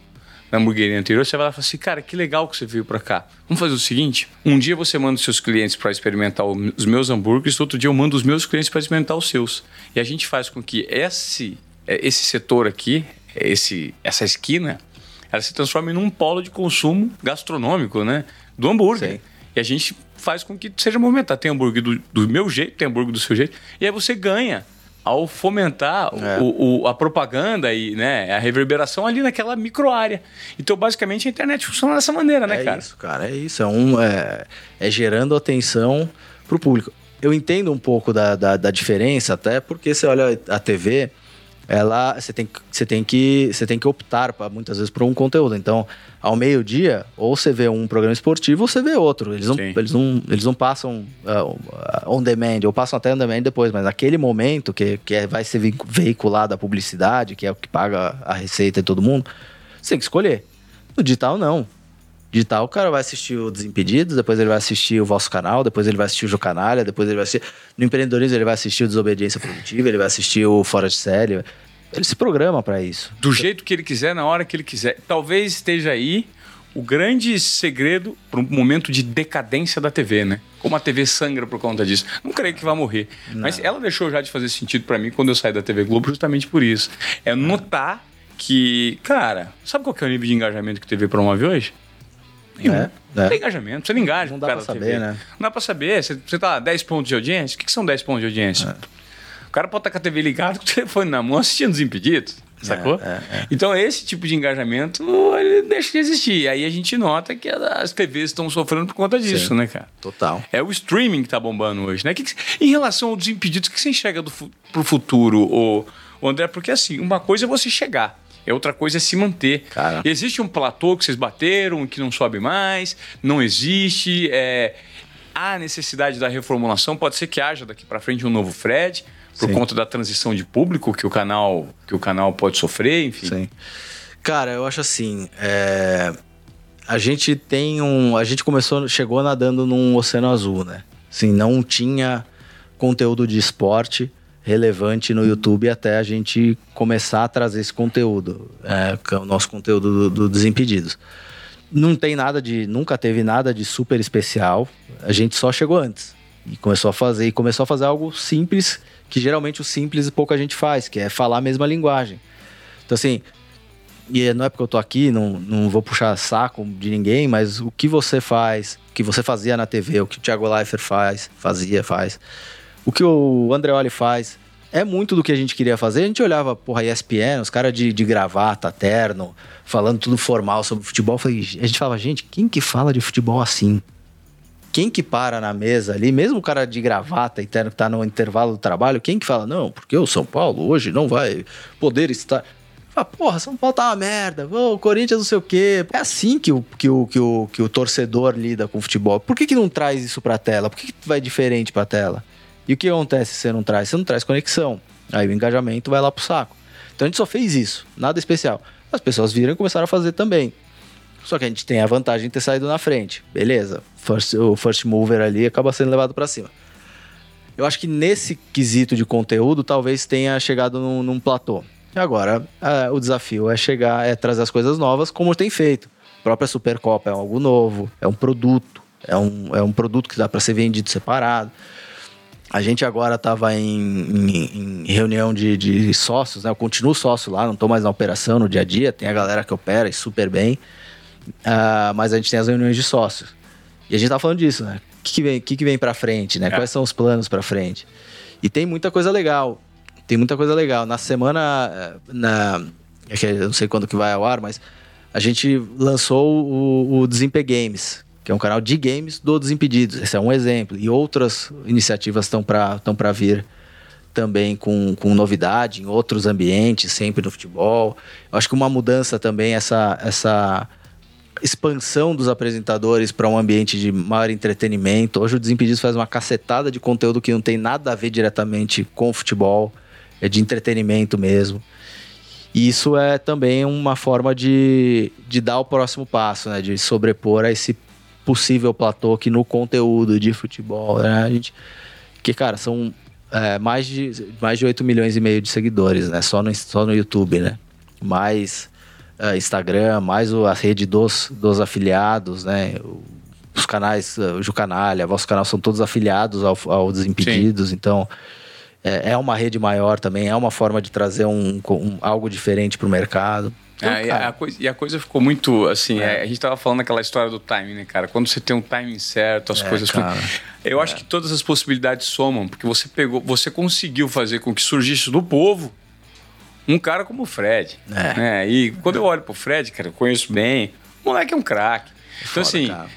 na hamburgueria anterior, você vai lá e fala assim, cara, que legal que você veio para cá. Vamos fazer o seguinte, um dia você manda os seus clientes para experimentar os meus hambúrgueres, outro dia eu mando os meus clientes para experimentar os seus. E a gente faz com que esse, é, esse setor aqui, esse, essa esquina, ela se transforme num polo de consumo gastronômico, né? Do hambúrguer. Sim. E a gente faz com que seja movimentado. Tem hambúrguer do, do meu jeito, tem hambúrguer do seu jeito. E aí você ganha ao fomentar é. o, o, a propaganda e né, a reverberação ali naquela micro área. Então, basicamente, a internet funciona dessa maneira, né, é cara? É isso, cara, é isso. É, um, é, é gerando atenção para o público. Eu entendo um pouco da, da, da diferença, até porque você olha a TV, ela você tem, você tem que você tem que optar pra, muitas vezes por um conteúdo. Então, ao meio-dia, ou você vê um programa esportivo ou você vê outro. Eles não, eles não, eles não passam uh, on demand, ou passam até on demand depois, mas naquele momento que, que é, vai ser veiculada a publicidade, que é o que paga a receita e todo mundo, você tem que escolher. No digital, não digital, o cara vai assistir o Desimpedidos, depois ele vai assistir o vosso canal, depois ele vai assistir o Jogo Canalha, depois ele vai assistir. No empreendedorismo, ele vai assistir o Desobediência Produtiva, ele vai assistir o Fora de Série. Ele se programa para isso. Do jeito que ele quiser, na hora que ele quiser. Talvez esteja aí o grande segredo para um momento de decadência da TV, né? Como a TV sangra por conta disso. Não creio que vá morrer. Não. Mas ela deixou já de fazer sentido para mim quando eu saí da TV Globo justamente por isso. É notar que, cara, sabe qual é o nível de engajamento que a TV promove hoje? Nenhum. É, não tem engajamento. Você não engaja não dá pra saber, né? Não dá pra saber. Você, você tá 10 pontos de audiência? O que, que são 10 pontos de audiência? É. O cara pode estar com a TV ligada, com o telefone na mão, assistindo os impedidos. Sacou? É, é, é. Então, esse tipo de engajamento ele deixa de existir. Aí a gente nota que as TVs estão sofrendo por conta disso, Sim, né, cara? Total. É o streaming que tá bombando hoje, né? Que, que, em relação aos impedidos, o que você enxerga do, pro futuro, o, o André? Porque assim, uma coisa é você chegar. É outra coisa é se manter. Cara. Existe um platô que vocês bateram, que não sobe mais, não existe. É, há necessidade da reformulação, pode ser que haja daqui para frente um novo Fred por Sim. conta da transição de público que o canal que o canal pode sofrer, enfim. Sim. Cara, eu acho assim, é... a gente tem um, a gente começou, chegou nadando num oceano azul, né? Assim, não tinha conteúdo de esporte relevante no YouTube até a gente começar a trazer esse conteúdo, é, é o nosso conteúdo do, do Desimpedidos. Não tem nada de, nunca teve nada de super especial. A gente só chegou antes e começou a fazer e começou a fazer algo simples que geralmente o simples pouca gente faz, que é falar a mesma linguagem. Então, assim, e não é porque eu tô aqui, não, não vou puxar saco de ninguém, mas o que você faz, o que você fazia na TV, o que o Thiago Leifert faz, fazia, faz, o que o Andreoli faz, é muito do que a gente queria fazer. A gente olhava, porra, ESPN, os caras de, de gravata, terno, falando tudo formal sobre futebol. a gente falava, gente, quem que fala de futebol assim? quem que para na mesa ali, mesmo o cara de gravata interno que tá no intervalo do trabalho, quem que fala, não, porque o São Paulo hoje não vai poder estar. Fala, porra, São Paulo tá uma merda, o Corinthians não sei o quê. É assim que o, que o, que o, que o torcedor lida com o futebol. Por que, que não traz isso pra tela? Por que, que vai diferente pra tela? E o que acontece se você não traz? Você não traz conexão. Aí o engajamento vai lá pro saco. Então a gente só fez isso, nada especial. As pessoas viram e começaram a fazer também. Só que a gente tem a vantagem de ter saído na frente. Beleza. First, o first mover ali acaba sendo levado para cima. Eu acho que nesse quesito de conteúdo, talvez tenha chegado num, num platô. E agora, é, o desafio é chegar, é trazer as coisas novas, como tem feito. A própria Supercopa é algo novo, é um produto, é um, é um produto que dá para ser vendido separado. A gente agora estava em, em, em, reunião de, de, sócios, né? Eu continuo sócio lá, não estou mais na operação no dia a dia, tem a galera que opera e super bem. Uh, mas a gente tem as reuniões de sócios. E a gente tá falando disso, né? O que, que vem, que, que vem para frente, né? É. Quais são os planos para frente? E tem muita coisa legal. Tem muita coisa legal. Na semana. Eh, na, é eu não sei quando que vai ao ar, mas a gente lançou o, o Desempe Games, que é um canal de games do Desimpedidos. Esse é um exemplo. E outras iniciativas estão para vir também com, com novidade em outros ambientes, sempre no futebol. Eu acho que uma mudança também, essa, essa expansão dos apresentadores para um ambiente de maior entretenimento. Hoje o Desimpedidos faz uma cacetada de conteúdo que não tem nada a ver diretamente com futebol, é de entretenimento mesmo. E isso é também uma forma de, de dar o próximo passo, né? De sobrepor a esse possível platô que no conteúdo de futebol, né? A gente, que, cara, são é, mais, de, mais de 8 milhões e meio de seguidores, né? Só no, só no YouTube, né? Mais uh, Instagram, mais a rede dos, dos afiliados, né? Os canais, uh, o Jucanalha, Vosso Canal são todos afiliados ao, ao Desimpedidos, Sim. então é, é, uma rede maior também, é uma forma de trazer um, um algo diferente para o mercado. Então, é, e, a coisa, e, a coisa, ficou muito assim. É. É, a gente tava falando aquela história do timing, né, cara? Quando você tem um timing certo, as é, coisas. Cara, eu acho é. que todas as possibilidades somam, porque você pegou, você conseguiu fazer com que surgisse do povo um cara como o Fred. É. Né? E quando eu olho pro Fred, cara, eu conheço bem, o moleque é um craque. Então, assim, cara.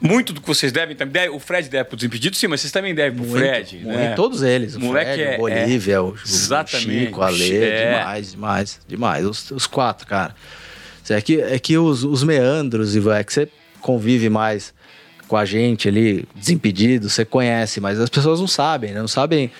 Muito do que vocês devem também. O Fred deve pro Desimpedido, sim, mas vocês também devem pro muito, Fred. Muito, né? Todos eles. O, moleque Fred, é, o Bolívia, é, o, exatamente, Chico, o Ale, é. demais, demais, demais. Os, os quatro, cara. É que, é que os, os meandros, Ivan, é que você convive mais com a gente ali, desimpedido, você conhece, mas as pessoas não sabem, né? Não sabem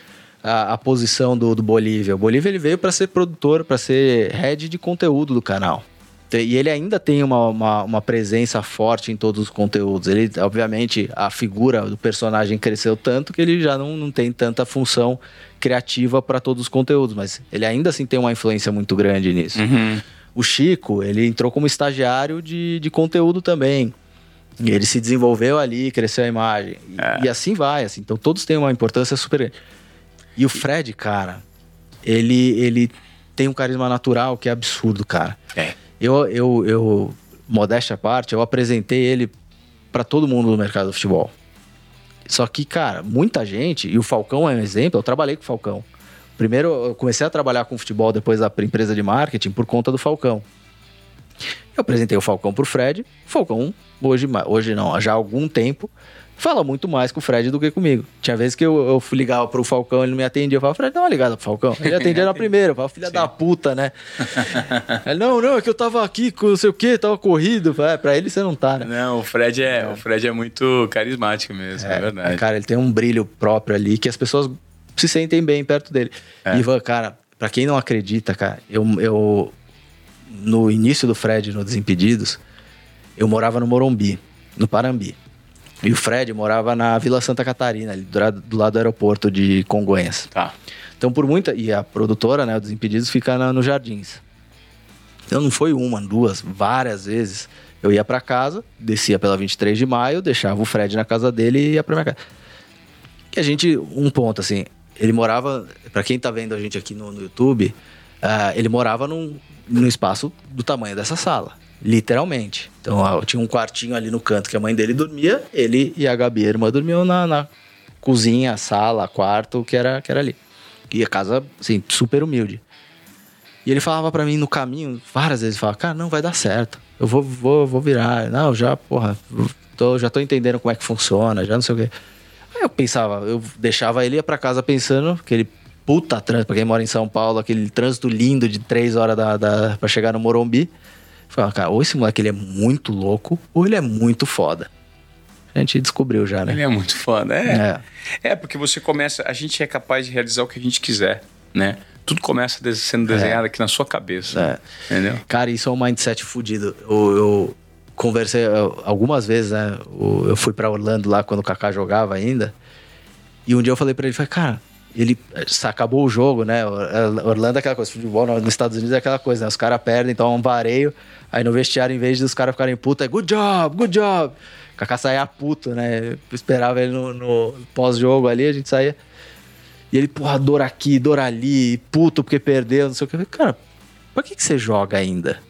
a, a posição do, do Bolívia. O Bolívia ele veio para ser produtor, para ser head de conteúdo do canal. E ele ainda tem uma, uma, uma, presença forte em todos os conteúdos. Ele, obviamente, a figura do personagem cresceu tanto que ele já não, não tem tanta função criativa para todos os conteúdos, mas ele ainda assim tem uma influência muito grande nisso. Uhum. O Chico, ele entrou como estagiário de, de conteúdo também. E ele se desenvolveu ali, cresceu a imagem. É. E, e assim vai. Assim. Então todos têm uma importância super grande. E o Fred, cara, ele, ele tem um carisma natural que é absurdo, cara. É. Eu, eu, eu modéstia à parte, eu apresentei ele para todo mundo no mercado do futebol. Só que, cara, muita gente, e o Falcão é um exemplo, eu trabalhei com o Falcão. Primeiro, eu comecei a trabalhar com futebol depois da empresa de marketing por conta do Falcão. Eu apresentei o Falcão pro Fred. O Falcão, hoje, hoje não, já há algum tempo, fala muito mais com o Fred do que comigo. Tinha vezes que eu, eu ligava pro Falcão, ele não me atendia. Eu falava, Fred, dá uma ligada pro Falcão. Ele atendia na primeira. Eu falava, filha Sim. da puta, né? ele, não, não, é que eu tava aqui com não sei o quê, tava corrido. É, pra ele você não tá, né? Não, o Fred é, é. O Fred é muito carismático mesmo, é, é verdade. Cara, ele tem um brilho próprio ali que as pessoas se sentem bem perto dele. É. Ivan, cara, pra quem não acredita, cara, eu, eu no início do Fred no Desimpedidos, eu morava no Morumbi, no Parambi. E o Fred morava na Vila Santa Catarina, ali do, lado, do lado do aeroporto de Congonhas. Tá. Então, por muita. E a produtora, né, o Desimpedidos, fica na, no Jardins. Então, não foi uma, duas, várias vezes. Eu ia para casa, descia pela 23 de maio, deixava o Fred na casa dele e ia pra minha casa. Que a gente. Um ponto, assim. Ele morava. para quem tá vendo a gente aqui no, no YouTube, uh, ele morava num, num espaço do tamanho dessa sala. Literalmente. Então, tinha um quartinho ali no canto que a mãe dele dormia, ele e a Gabi, a irmã, dormiam na, na cozinha, sala, quarto, que era, que era ali. E a casa, assim, super humilde. E ele falava para mim no caminho, várias vezes, falava, cara, não vai dar certo. Eu vou, vou, vou virar. Não, já, porra, tô, já tô entendendo como é que funciona, já não sei o quê. Aí eu pensava, eu deixava ele ir pra casa pensando, aquele puta trânsito, pra quem mora em São Paulo, aquele trânsito lindo de três horas da, da, pra chegar no Morumbi. Falei, cara, ou esse moleque ele é muito louco, ou ele é muito foda. A gente descobriu já, né? Ele é muito foda, é. É, é porque você começa, a gente é capaz de realizar o que a gente quiser, né? Tudo começa sendo é. desenhado é. aqui na sua cabeça. É. Entendeu? Cara, isso é um mindset fudido. Eu, eu conversei algumas vezes, né? Eu fui para Orlando lá quando o Kaká jogava ainda. E um dia eu falei para ele, falei, cara, ele acabou o jogo, né? Orlando é aquela coisa, futebol nos Estados Unidos é aquela coisa, né? Os caras perdem, então é um vareio. Aí no vestiário, em vez dos caras ficarem putos, é good job, good job. O Kaká saía puto, né? Eu esperava ele no, no pós-jogo ali, a gente saía. E ele, porra, dor aqui, dor ali, puto porque perdeu, não sei o que. Cara, pra que, que você joga ainda?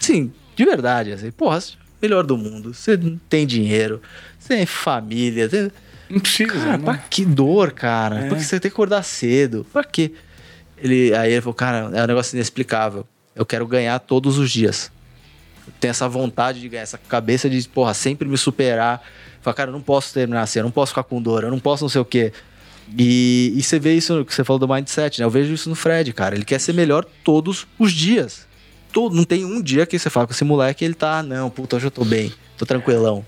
Assim, de verdade, assim, porra, melhor do mundo, você não tem dinheiro, você tem família, você... Não precisa, cara, né? pra que dor, cara? É. Pra que você tem que acordar cedo? Pra quê? Ele, aí ele falou, cara, é um negócio inexplicável. Eu quero ganhar todos os dias. Tem essa vontade de ganhar, essa cabeça de, porra, sempre me superar. Fala, cara, eu não posso terminar assim, eu não posso ficar com dor, eu não posso não sei o quê. E, e você vê isso que você falou do mindset, né? Eu vejo isso no Fred, cara. Ele quer ser melhor todos os dias. Todo, não tem um dia que você fala com esse moleque ele tá, não, puta, hoje eu tô bem, tô tranquilão.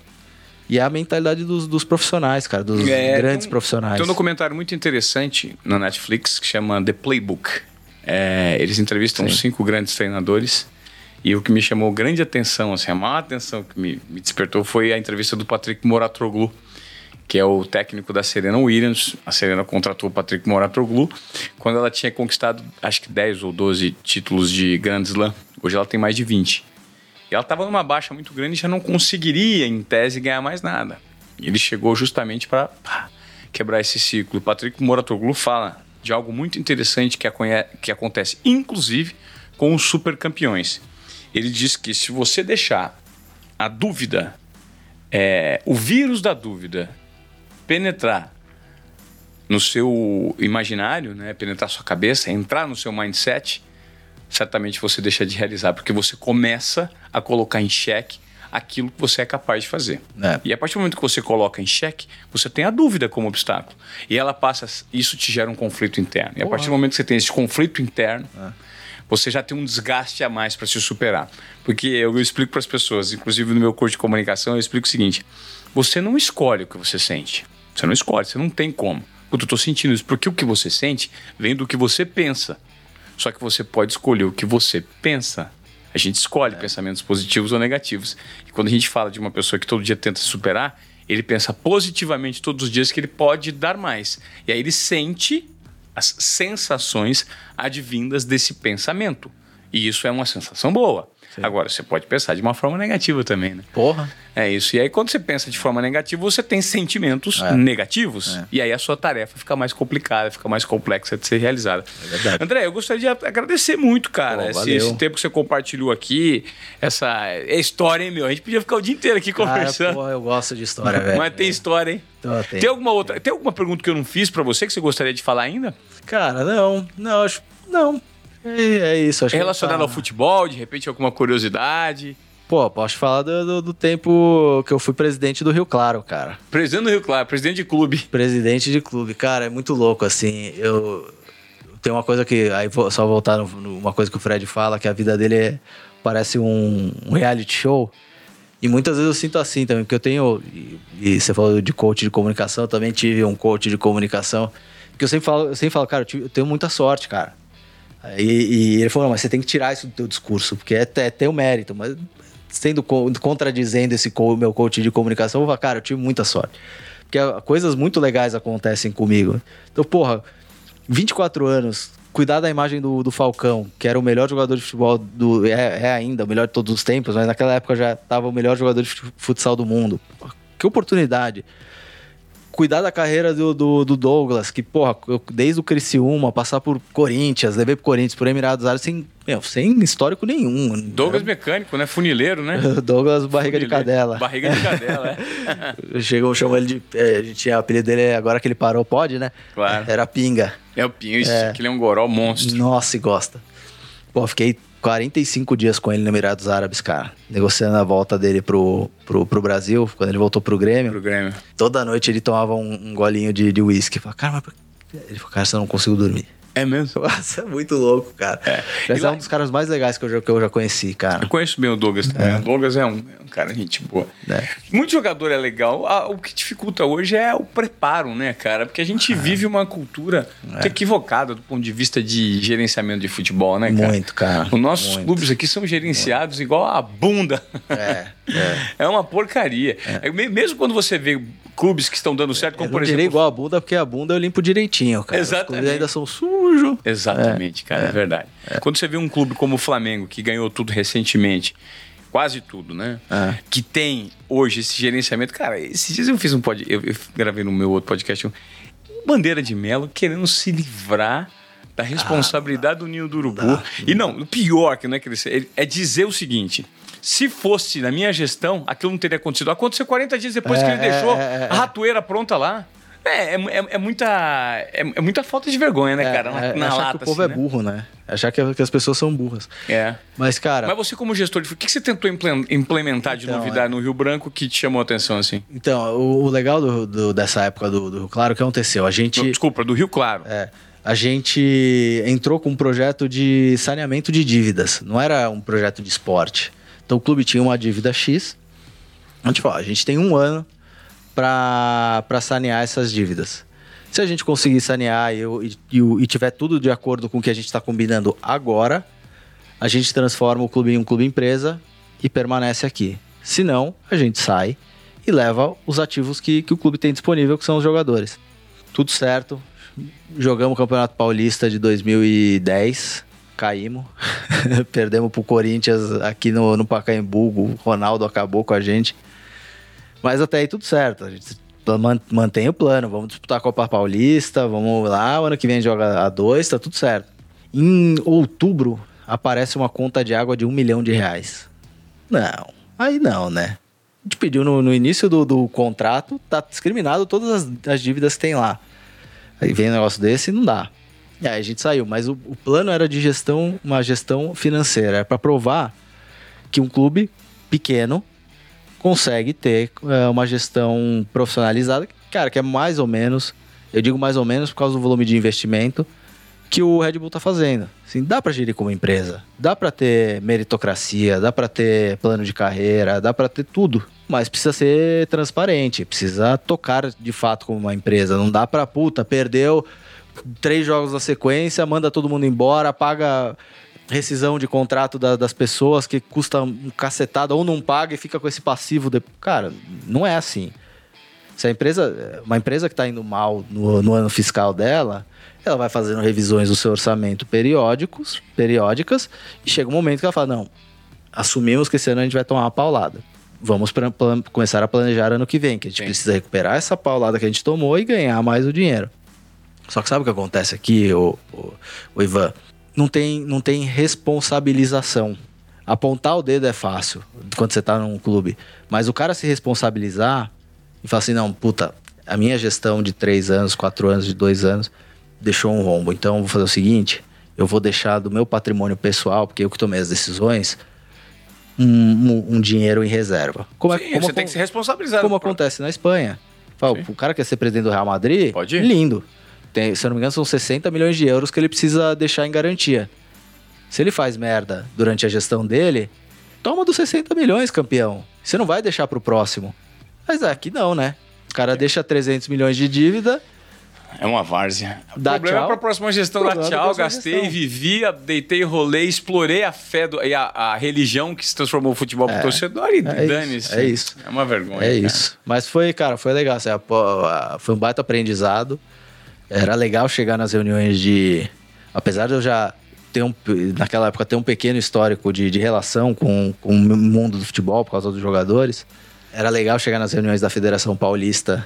E é a mentalidade dos, dos profissionais, cara, dos é, grandes profissionais. Tem um documentário muito interessante na Netflix que chama The Playbook. É, eles entrevistam Sim. cinco grandes treinadores. E o que me chamou grande atenção, assim, a maior atenção que me, me despertou foi a entrevista do Patrick Moratroglu, que é o técnico da Serena Williams. A Serena contratou o Patrick Moratroglu quando ela tinha conquistado, acho que 10 ou 12 títulos de Grand Slam. Hoje ela tem mais de 20. E ela estava numa baixa muito grande e já não conseguiria, em tese, ganhar mais nada. Ele chegou justamente para quebrar esse ciclo. O Patrick Moratoglu fala de algo muito interessante que, que acontece, inclusive, com os super campeões. Ele diz que se você deixar a dúvida, é, o vírus da dúvida, penetrar no seu imaginário, né, penetrar sua cabeça, entrar no seu mindset, certamente você deixa de realizar, porque você começa a colocar em xeque aquilo que você é capaz de fazer. É. E a partir do momento que você coloca em xeque, você tem a dúvida como obstáculo. E ela passa, isso te gera um conflito interno. E a partir do momento que você tem esse conflito interno, é. você já tem um desgaste a mais para se superar. Porque eu, eu explico para as pessoas, inclusive no meu curso de comunicação, eu explico o seguinte: você não escolhe o que você sente. Você não escolhe, você não tem como. Eu estou sentindo isso, porque o que você sente vem do que você pensa. Só que você pode escolher o que você pensa. A gente escolhe é. pensamentos positivos ou negativos. E quando a gente fala de uma pessoa que todo dia tenta se superar, ele pensa positivamente todos os dias que ele pode dar mais. E aí ele sente as sensações advindas desse pensamento. E isso é uma sensação boa. Sim. Agora, você pode pensar de uma forma negativa também, né? Porra. É isso. E aí, quando você pensa de forma negativa, você tem sentimentos É. negativos. É. E aí a sua tarefa fica mais complicada, fica mais complexa de ser realizada. É verdade. André, eu gostaria de agradecer muito, cara, Pô, esse, esse tempo que você compartilhou aqui, essa é história, hein, meu? A gente podia ficar o dia inteiro aqui conversando. pô, eu gosto de história, velho. Mas tem história, hein? Então, tem. Tem alguma outra? Tem alguma pergunta que eu não fiz pra você que você gostaria de falar ainda? Cara, não, não, acho. Não. É, é isso, acho É relacionado tá- ao futebol, de repente alguma curiosidade? Pô, posso falar do, do, do tempo que eu fui presidente do Rio Claro, cara. Presidente do Rio Claro, presidente de clube. Presidente de clube, cara, é muito louco, assim. Eu. Tem uma coisa que. Aí vou só voltar numa coisa que o Fred fala, que a vida dele é- parece um, um reality show. E muitas vezes eu sinto assim também, porque eu tenho. E, e você falou de coach de comunicação, eu também tive um coach de comunicação. Que eu sempre falo, eu sempre falo, cara, eu, tive- eu tenho muita sorte, cara. Aí, e ele falou, mas você tem que tirar isso do teu discurso, porque é, é teu mérito. Mas sendo co- contradizendo esse meu coach de comunicação, eu cara, eu tive muita sorte. Porque coisas muito legais acontecem comigo. Então, porra, 24 anos, cuidar da imagem do, do Falcão, que era o melhor jogador de futebol do. É, é ainda o melhor de todos os tempos, mas naquela época já estava o melhor jogador de fut- futsal do mundo. Que oportunidade. Cuidar da carreira do, do, do Douglas, que, porra, eu- desde o Criciúma, passar por Corinthians, levei pro Corinthians, por Emirados Árabes, sem, meu, sem histórico nenhum. Douglas Mecânico, né? Funileiro, né? Douglas Barriga de Funileiro. Cadela. Barriga de cadela, é. Chegou, chamou ele de. é, a gente tinha o apelido dele, agora que ele parou, pode, né? Claro. Era Pinga. É o isso, É. que ele é um goró monstro. Nossa, e gosta. Pô, fiquei 45 dias com ele no Emirados Árabes, cara. Negociando a volta dele pro, pro, pro Brasil, quando ele voltou pro Grêmio. Pro Grêmio. Toda noite ele tomava um, um golinho de de uísque. Falei, cara, mas Ele falou, cara, você não consigo dormir. É mesmo? Nossa, é muito louco, cara. É. Mas é lá- um dos caras mais legais que eu já, que eu já conheci, cara. Eu conheço bem o Douglas também. O Douglas é um, é um cara gente boa. É. Muito jogador é legal. Ah, o que dificulta hoje é o preparo, né, cara? Porque a gente vive uma cultura muito equivocada do ponto de vista de gerenciamento de futebol, né, cara? Muito, cara. Os nossos Muito. clubes aqui são gerenciados igual a bunda. É, é. É uma porcaria. É, me- Mesmo quando você vê clubes que estão dando certo, como Eu por exemplo. igual a bunda, porque a bunda eu limpo direitinho, cara. Os Exatamente. clubes ainda são sujos. Exatamente, cara, é, verdade. Quando você vê um clube como o Flamengo, que ganhou tudo recentemente, quase tudo, né? É. Que tem hoje esse gerenciamento. Cara, esses dias eu fiz um podcast, eu, eu gravei no meu outro podcast, um Bandeira de Melo querendo se livrar da responsabilidade do Ninho do Urubu. dá, e não, o pior que não é que ele, ele- é dizer o seguinte. Se fosse na minha gestão, aquilo não teria acontecido. Aconteceu 40 dias depois É, que ele deixou é, é, é. a ratoeira pronta lá. É, é, é- é muita, é, é muita falta de vergonha, né, cara? Na, é, na achar lata, que o povo assim, é né? burro, né? Achar que, que as pessoas são burras. É. Mas, cara, Mas você, como gestor o que você tentou imple- implementar de Então, novidade no Rio Branco que te chamou a atenção assim? então, o, o legal do, do- dessa época do, do Rio Claro, o que aconteceu? A gente. Desculpa, do Rio Claro. É, a gente entrou com um projeto de saneamento de dívidas, não era um projeto de esporte. Então o clube tinha uma dívida X. A gente falou, "Ó, a gente tem um ano para sanear essas dívidas. Se a gente conseguir sanear e, e- e tiver tudo de acordo com o que a gente está combinando agora, a gente transforma o clube em um clube empresa e permanece aqui. Se não, a gente sai e leva os ativos que, que o clube tem disponível, que são os jogadores. Tudo certo. Jogamos o Campeonato Paulista de 2010. Caímos. Perdemos pro Corinthians aqui no, no Pacaembu. O Ronaldo acabou com a gente. Mas até aí tudo certo. A gente man- mantém o plano. Vamos disputar a Copa Paulista. Vamos lá. O ano que vem joga a dois. Tá tudo certo. Em outubro aparece uma conta de água de um milhão de reais. Não. Aí não, né? A gente pediu no, no início do, do contrato, tá discriminado todas as, as dívidas que tem lá. Aí vem um negócio desse e não dá. Aí a gente saiu, mas o, o plano era de gestão, uma gestão financeira, era para provar que um clube pequeno consegue ter é, uma gestão profissionalizada, cara, que é mais ou menos, eu digo mais ou menos por causa do volume de investimento que o Red Bull tá fazendo. Assim, dá para gerir como empresa, dá para ter meritocracia, dá para ter plano de carreira, dá para ter tudo, mas precisa ser transparente, precisa tocar de fato como uma empresa, não dá para puta, perdeu três jogos na sequência, manda todo mundo embora, paga rescisão de contrato da- das pessoas que custa um cacetado ou não paga e fica com esse passivo. De... Cara, não é assim. Se a empresa, uma empresa que está indo mal no, no ano fiscal dela, ela vai fazendo revisões do seu orçamento periódicos, periódicas, e chega um momento que ela fala: não, assumimos que esse ano a gente vai tomar uma paulada. vamos pra, plan, começar a planejar ano que vem, que a gente Sim. precisa recuperar essa paulada que a gente tomou e ganhar mais o dinheiro. Só que sabe o que acontece aqui, o, o, o Ivan? Não tem, não tem responsabilização. Apontar o dedo é fácil quando você tá num clube. Mas o cara se responsabilizar e falar assim, não, puta, a minha gestão de três anos, quatro anos, de dois anos, deixou um rombo. Então eu vou fazer o seguinte: eu vou deixar do meu patrimônio pessoal, porque eu que tomei as decisões, um, um, um dinheiro em reserva. Como, é, Sim, como você tem que se responsabilizar. Como acontece na Espanha. Fala, o cara quer ser presidente do Real Madrid, Pode ir. lindo. Tem, se eu não me engano, são 60 milhões de euros que ele precisa deixar em garantia. Se ele faz merda durante a gestão dele, toma dos 60 milhões, campeão. Você não vai deixar pro próximo. Mas aqui não, né? O cara deixa 300 milhões de dívida. É uma várzea. O Dá problema tchau. é para a próxima gestão da tchau. Gastei, gestão. vivia, deitei, rolei, explorei a fé do, e a, a religião que se transformou o futebol é, pro torcedor e é dane-se. É isso. É uma vergonha. É cara. isso. Mas foi, cara, foi legal. Assim, foi um baita aprendizado. Era legal chegar nas reuniões de. Apesar de eu já ter um, naquela época ter um pequeno histórico de, de relação com, com o mundo do futebol por causa dos jogadores, era legal chegar nas reuniões da Federação Paulista,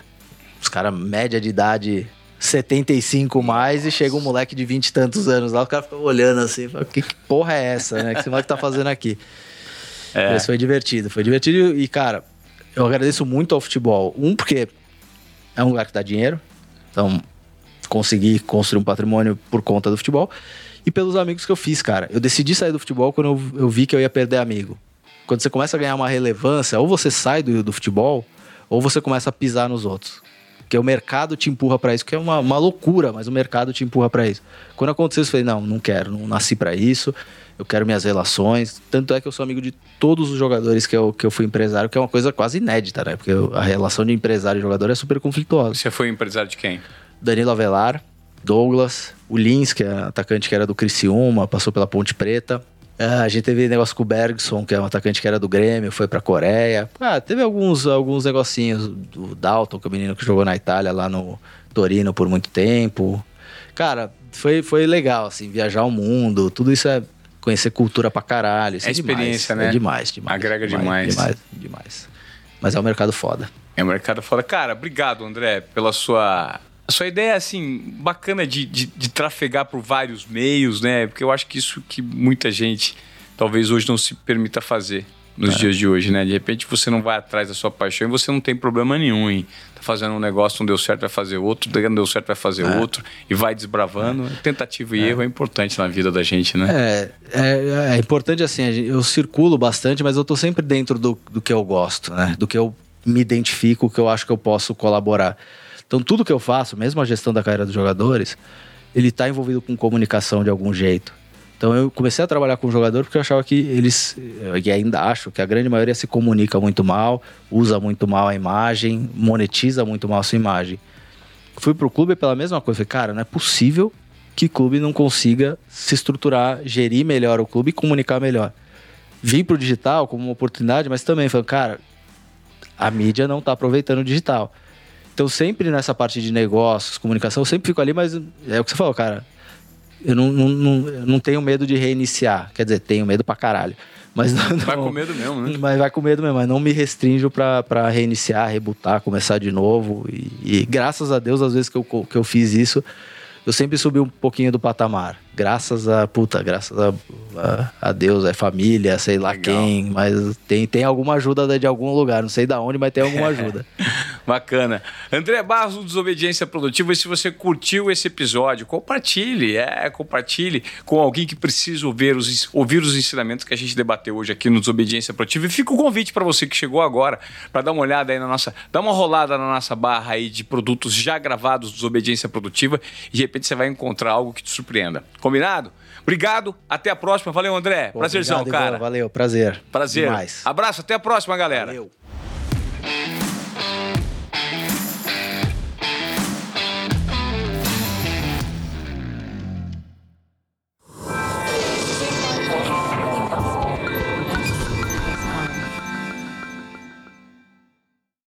os caras, média de idade 75 mais, e chega um moleque de 20 e tantos anos lá, o cara fica olhando assim, fala, que, que porra é essa, né? Que esse moleque tá fazendo aqui? É. Mas foi divertido, foi divertido e, cara, eu agradeço muito ao futebol. Um, porque é um lugar que dá dinheiro, então consegui construir um patrimônio por conta do futebol e pelos amigos que eu fiz, cara. Eu decidi sair do futebol quando eu, eu vi que eu ia perder amigo. Quando você começa a ganhar uma relevância, ou você sai do, do futebol, ou você começa a pisar nos outros. Porque o mercado te empurra para isso, que é uma, uma loucura, mas o mercado te empurra para isso. Quando aconteceu isso, eu falei: não, não quero, não nasci para isso, eu quero minhas relações. Tanto é que eu sou amigo de todos os jogadores que eu, que eu fui empresário, que é uma coisa quase inédita, né? Porque a relação de empresário e jogador é super conflituosa. Você foi empresário de quem? Danilo Avelar, Douglas, o Lins, que é atacante que era do Criciúma, passou pela Ponte Preta. Ah, a gente teve negócio com o Bergson, que é um atacante que era do Grêmio, foi pra Coreia. Ah, teve alguns, alguns negocinhos do Dalton, que é o menino que jogou na Itália, lá no Torino por muito tempo. Cara, foi, foi legal, assim, viajar o mundo, tudo isso é conhecer cultura pra caralho. é, é experiência, demais, né? É demais, demais. Agrega demais. Demais, demais. Mas é um mercado foda. É um mercado foda. Cara, obrigado, André, pela sua a sua ideia é assim, bacana de, de, de, trafegar por vários meios, né? Porque eu acho que isso que muita gente talvez hoje não se permita fazer nos é. dias de hoje, né? De repente você não vai atrás da sua paixão e você não tem problema nenhum em tá fazendo um negócio, não deu certo, vai fazer outro, não deu certo, vai fazer é. outro e vai desbravando. É. Tentativa e é. erro é importante na vida da gente, né? É, é, é, importante assim, eu circulo bastante, mas eu tô sempre dentro do, do que eu gosto, né? Do que eu me identifico, que eu acho que eu posso colaborar. Então, tudo que eu faço, mesmo a gestão da carreira dos jogadores, ele está envolvido com comunicação de algum jeito. Então, eu comecei a trabalhar com o jogador porque eu achava que eles, e ainda acho, que a grande maioria se comunica muito mal, usa muito mal a imagem, monetiza muito mal a sua imagem. Fui pro clube pela mesma coisa. Falei, cara, não é possível que o clube não consiga se estruturar, gerir melhor o clube e comunicar melhor. Vim pro digital como uma oportunidade, mas também falei, cara, a mídia não está aproveitando o digital. Então, sempre nessa parte de negócios, comunicação, eu sempre fico ali, mas é o que você falou, cara. Eu não, não, não, eu não tenho medo de reiniciar. Quer dizer, tenho medo pra caralho. Mas não, vai com medo mesmo, né? Mas vai com medo mesmo, mas não me restringo para reiniciar, rebutar, começar de novo. E, e, graças a Deus, às vezes que eu, que eu fiz isso, eu sempre subi um pouquinho do patamar graças a puta, graças a, a, a Deus, é família, sei lá Legal. quem, mas tem, tem alguma ajuda de algum lugar, não sei da onde, mas tem alguma ajuda. Bacana. André Barros do Desobediência Produtiva, e se você curtiu esse episódio, compartilhe, é, compartilhe com alguém que precisa ouvir os, ouvir os ensinamentos que a gente debateu hoje aqui no Desobediência Produtiva. E fica o convite para você que chegou agora, para dar uma olhada aí na nossa, dar uma rolada na nossa barra aí de produtos já gravados do Desobediência Produtiva, e de repente você vai encontrar algo que te surpreenda. Combinado? Obrigado, até a próxima. Valeu, André. Pô, Prazerzão, obrigado, cara. Valeu, prazer. Prazer. Demais. Abraço, até a próxima, galera. Valeu.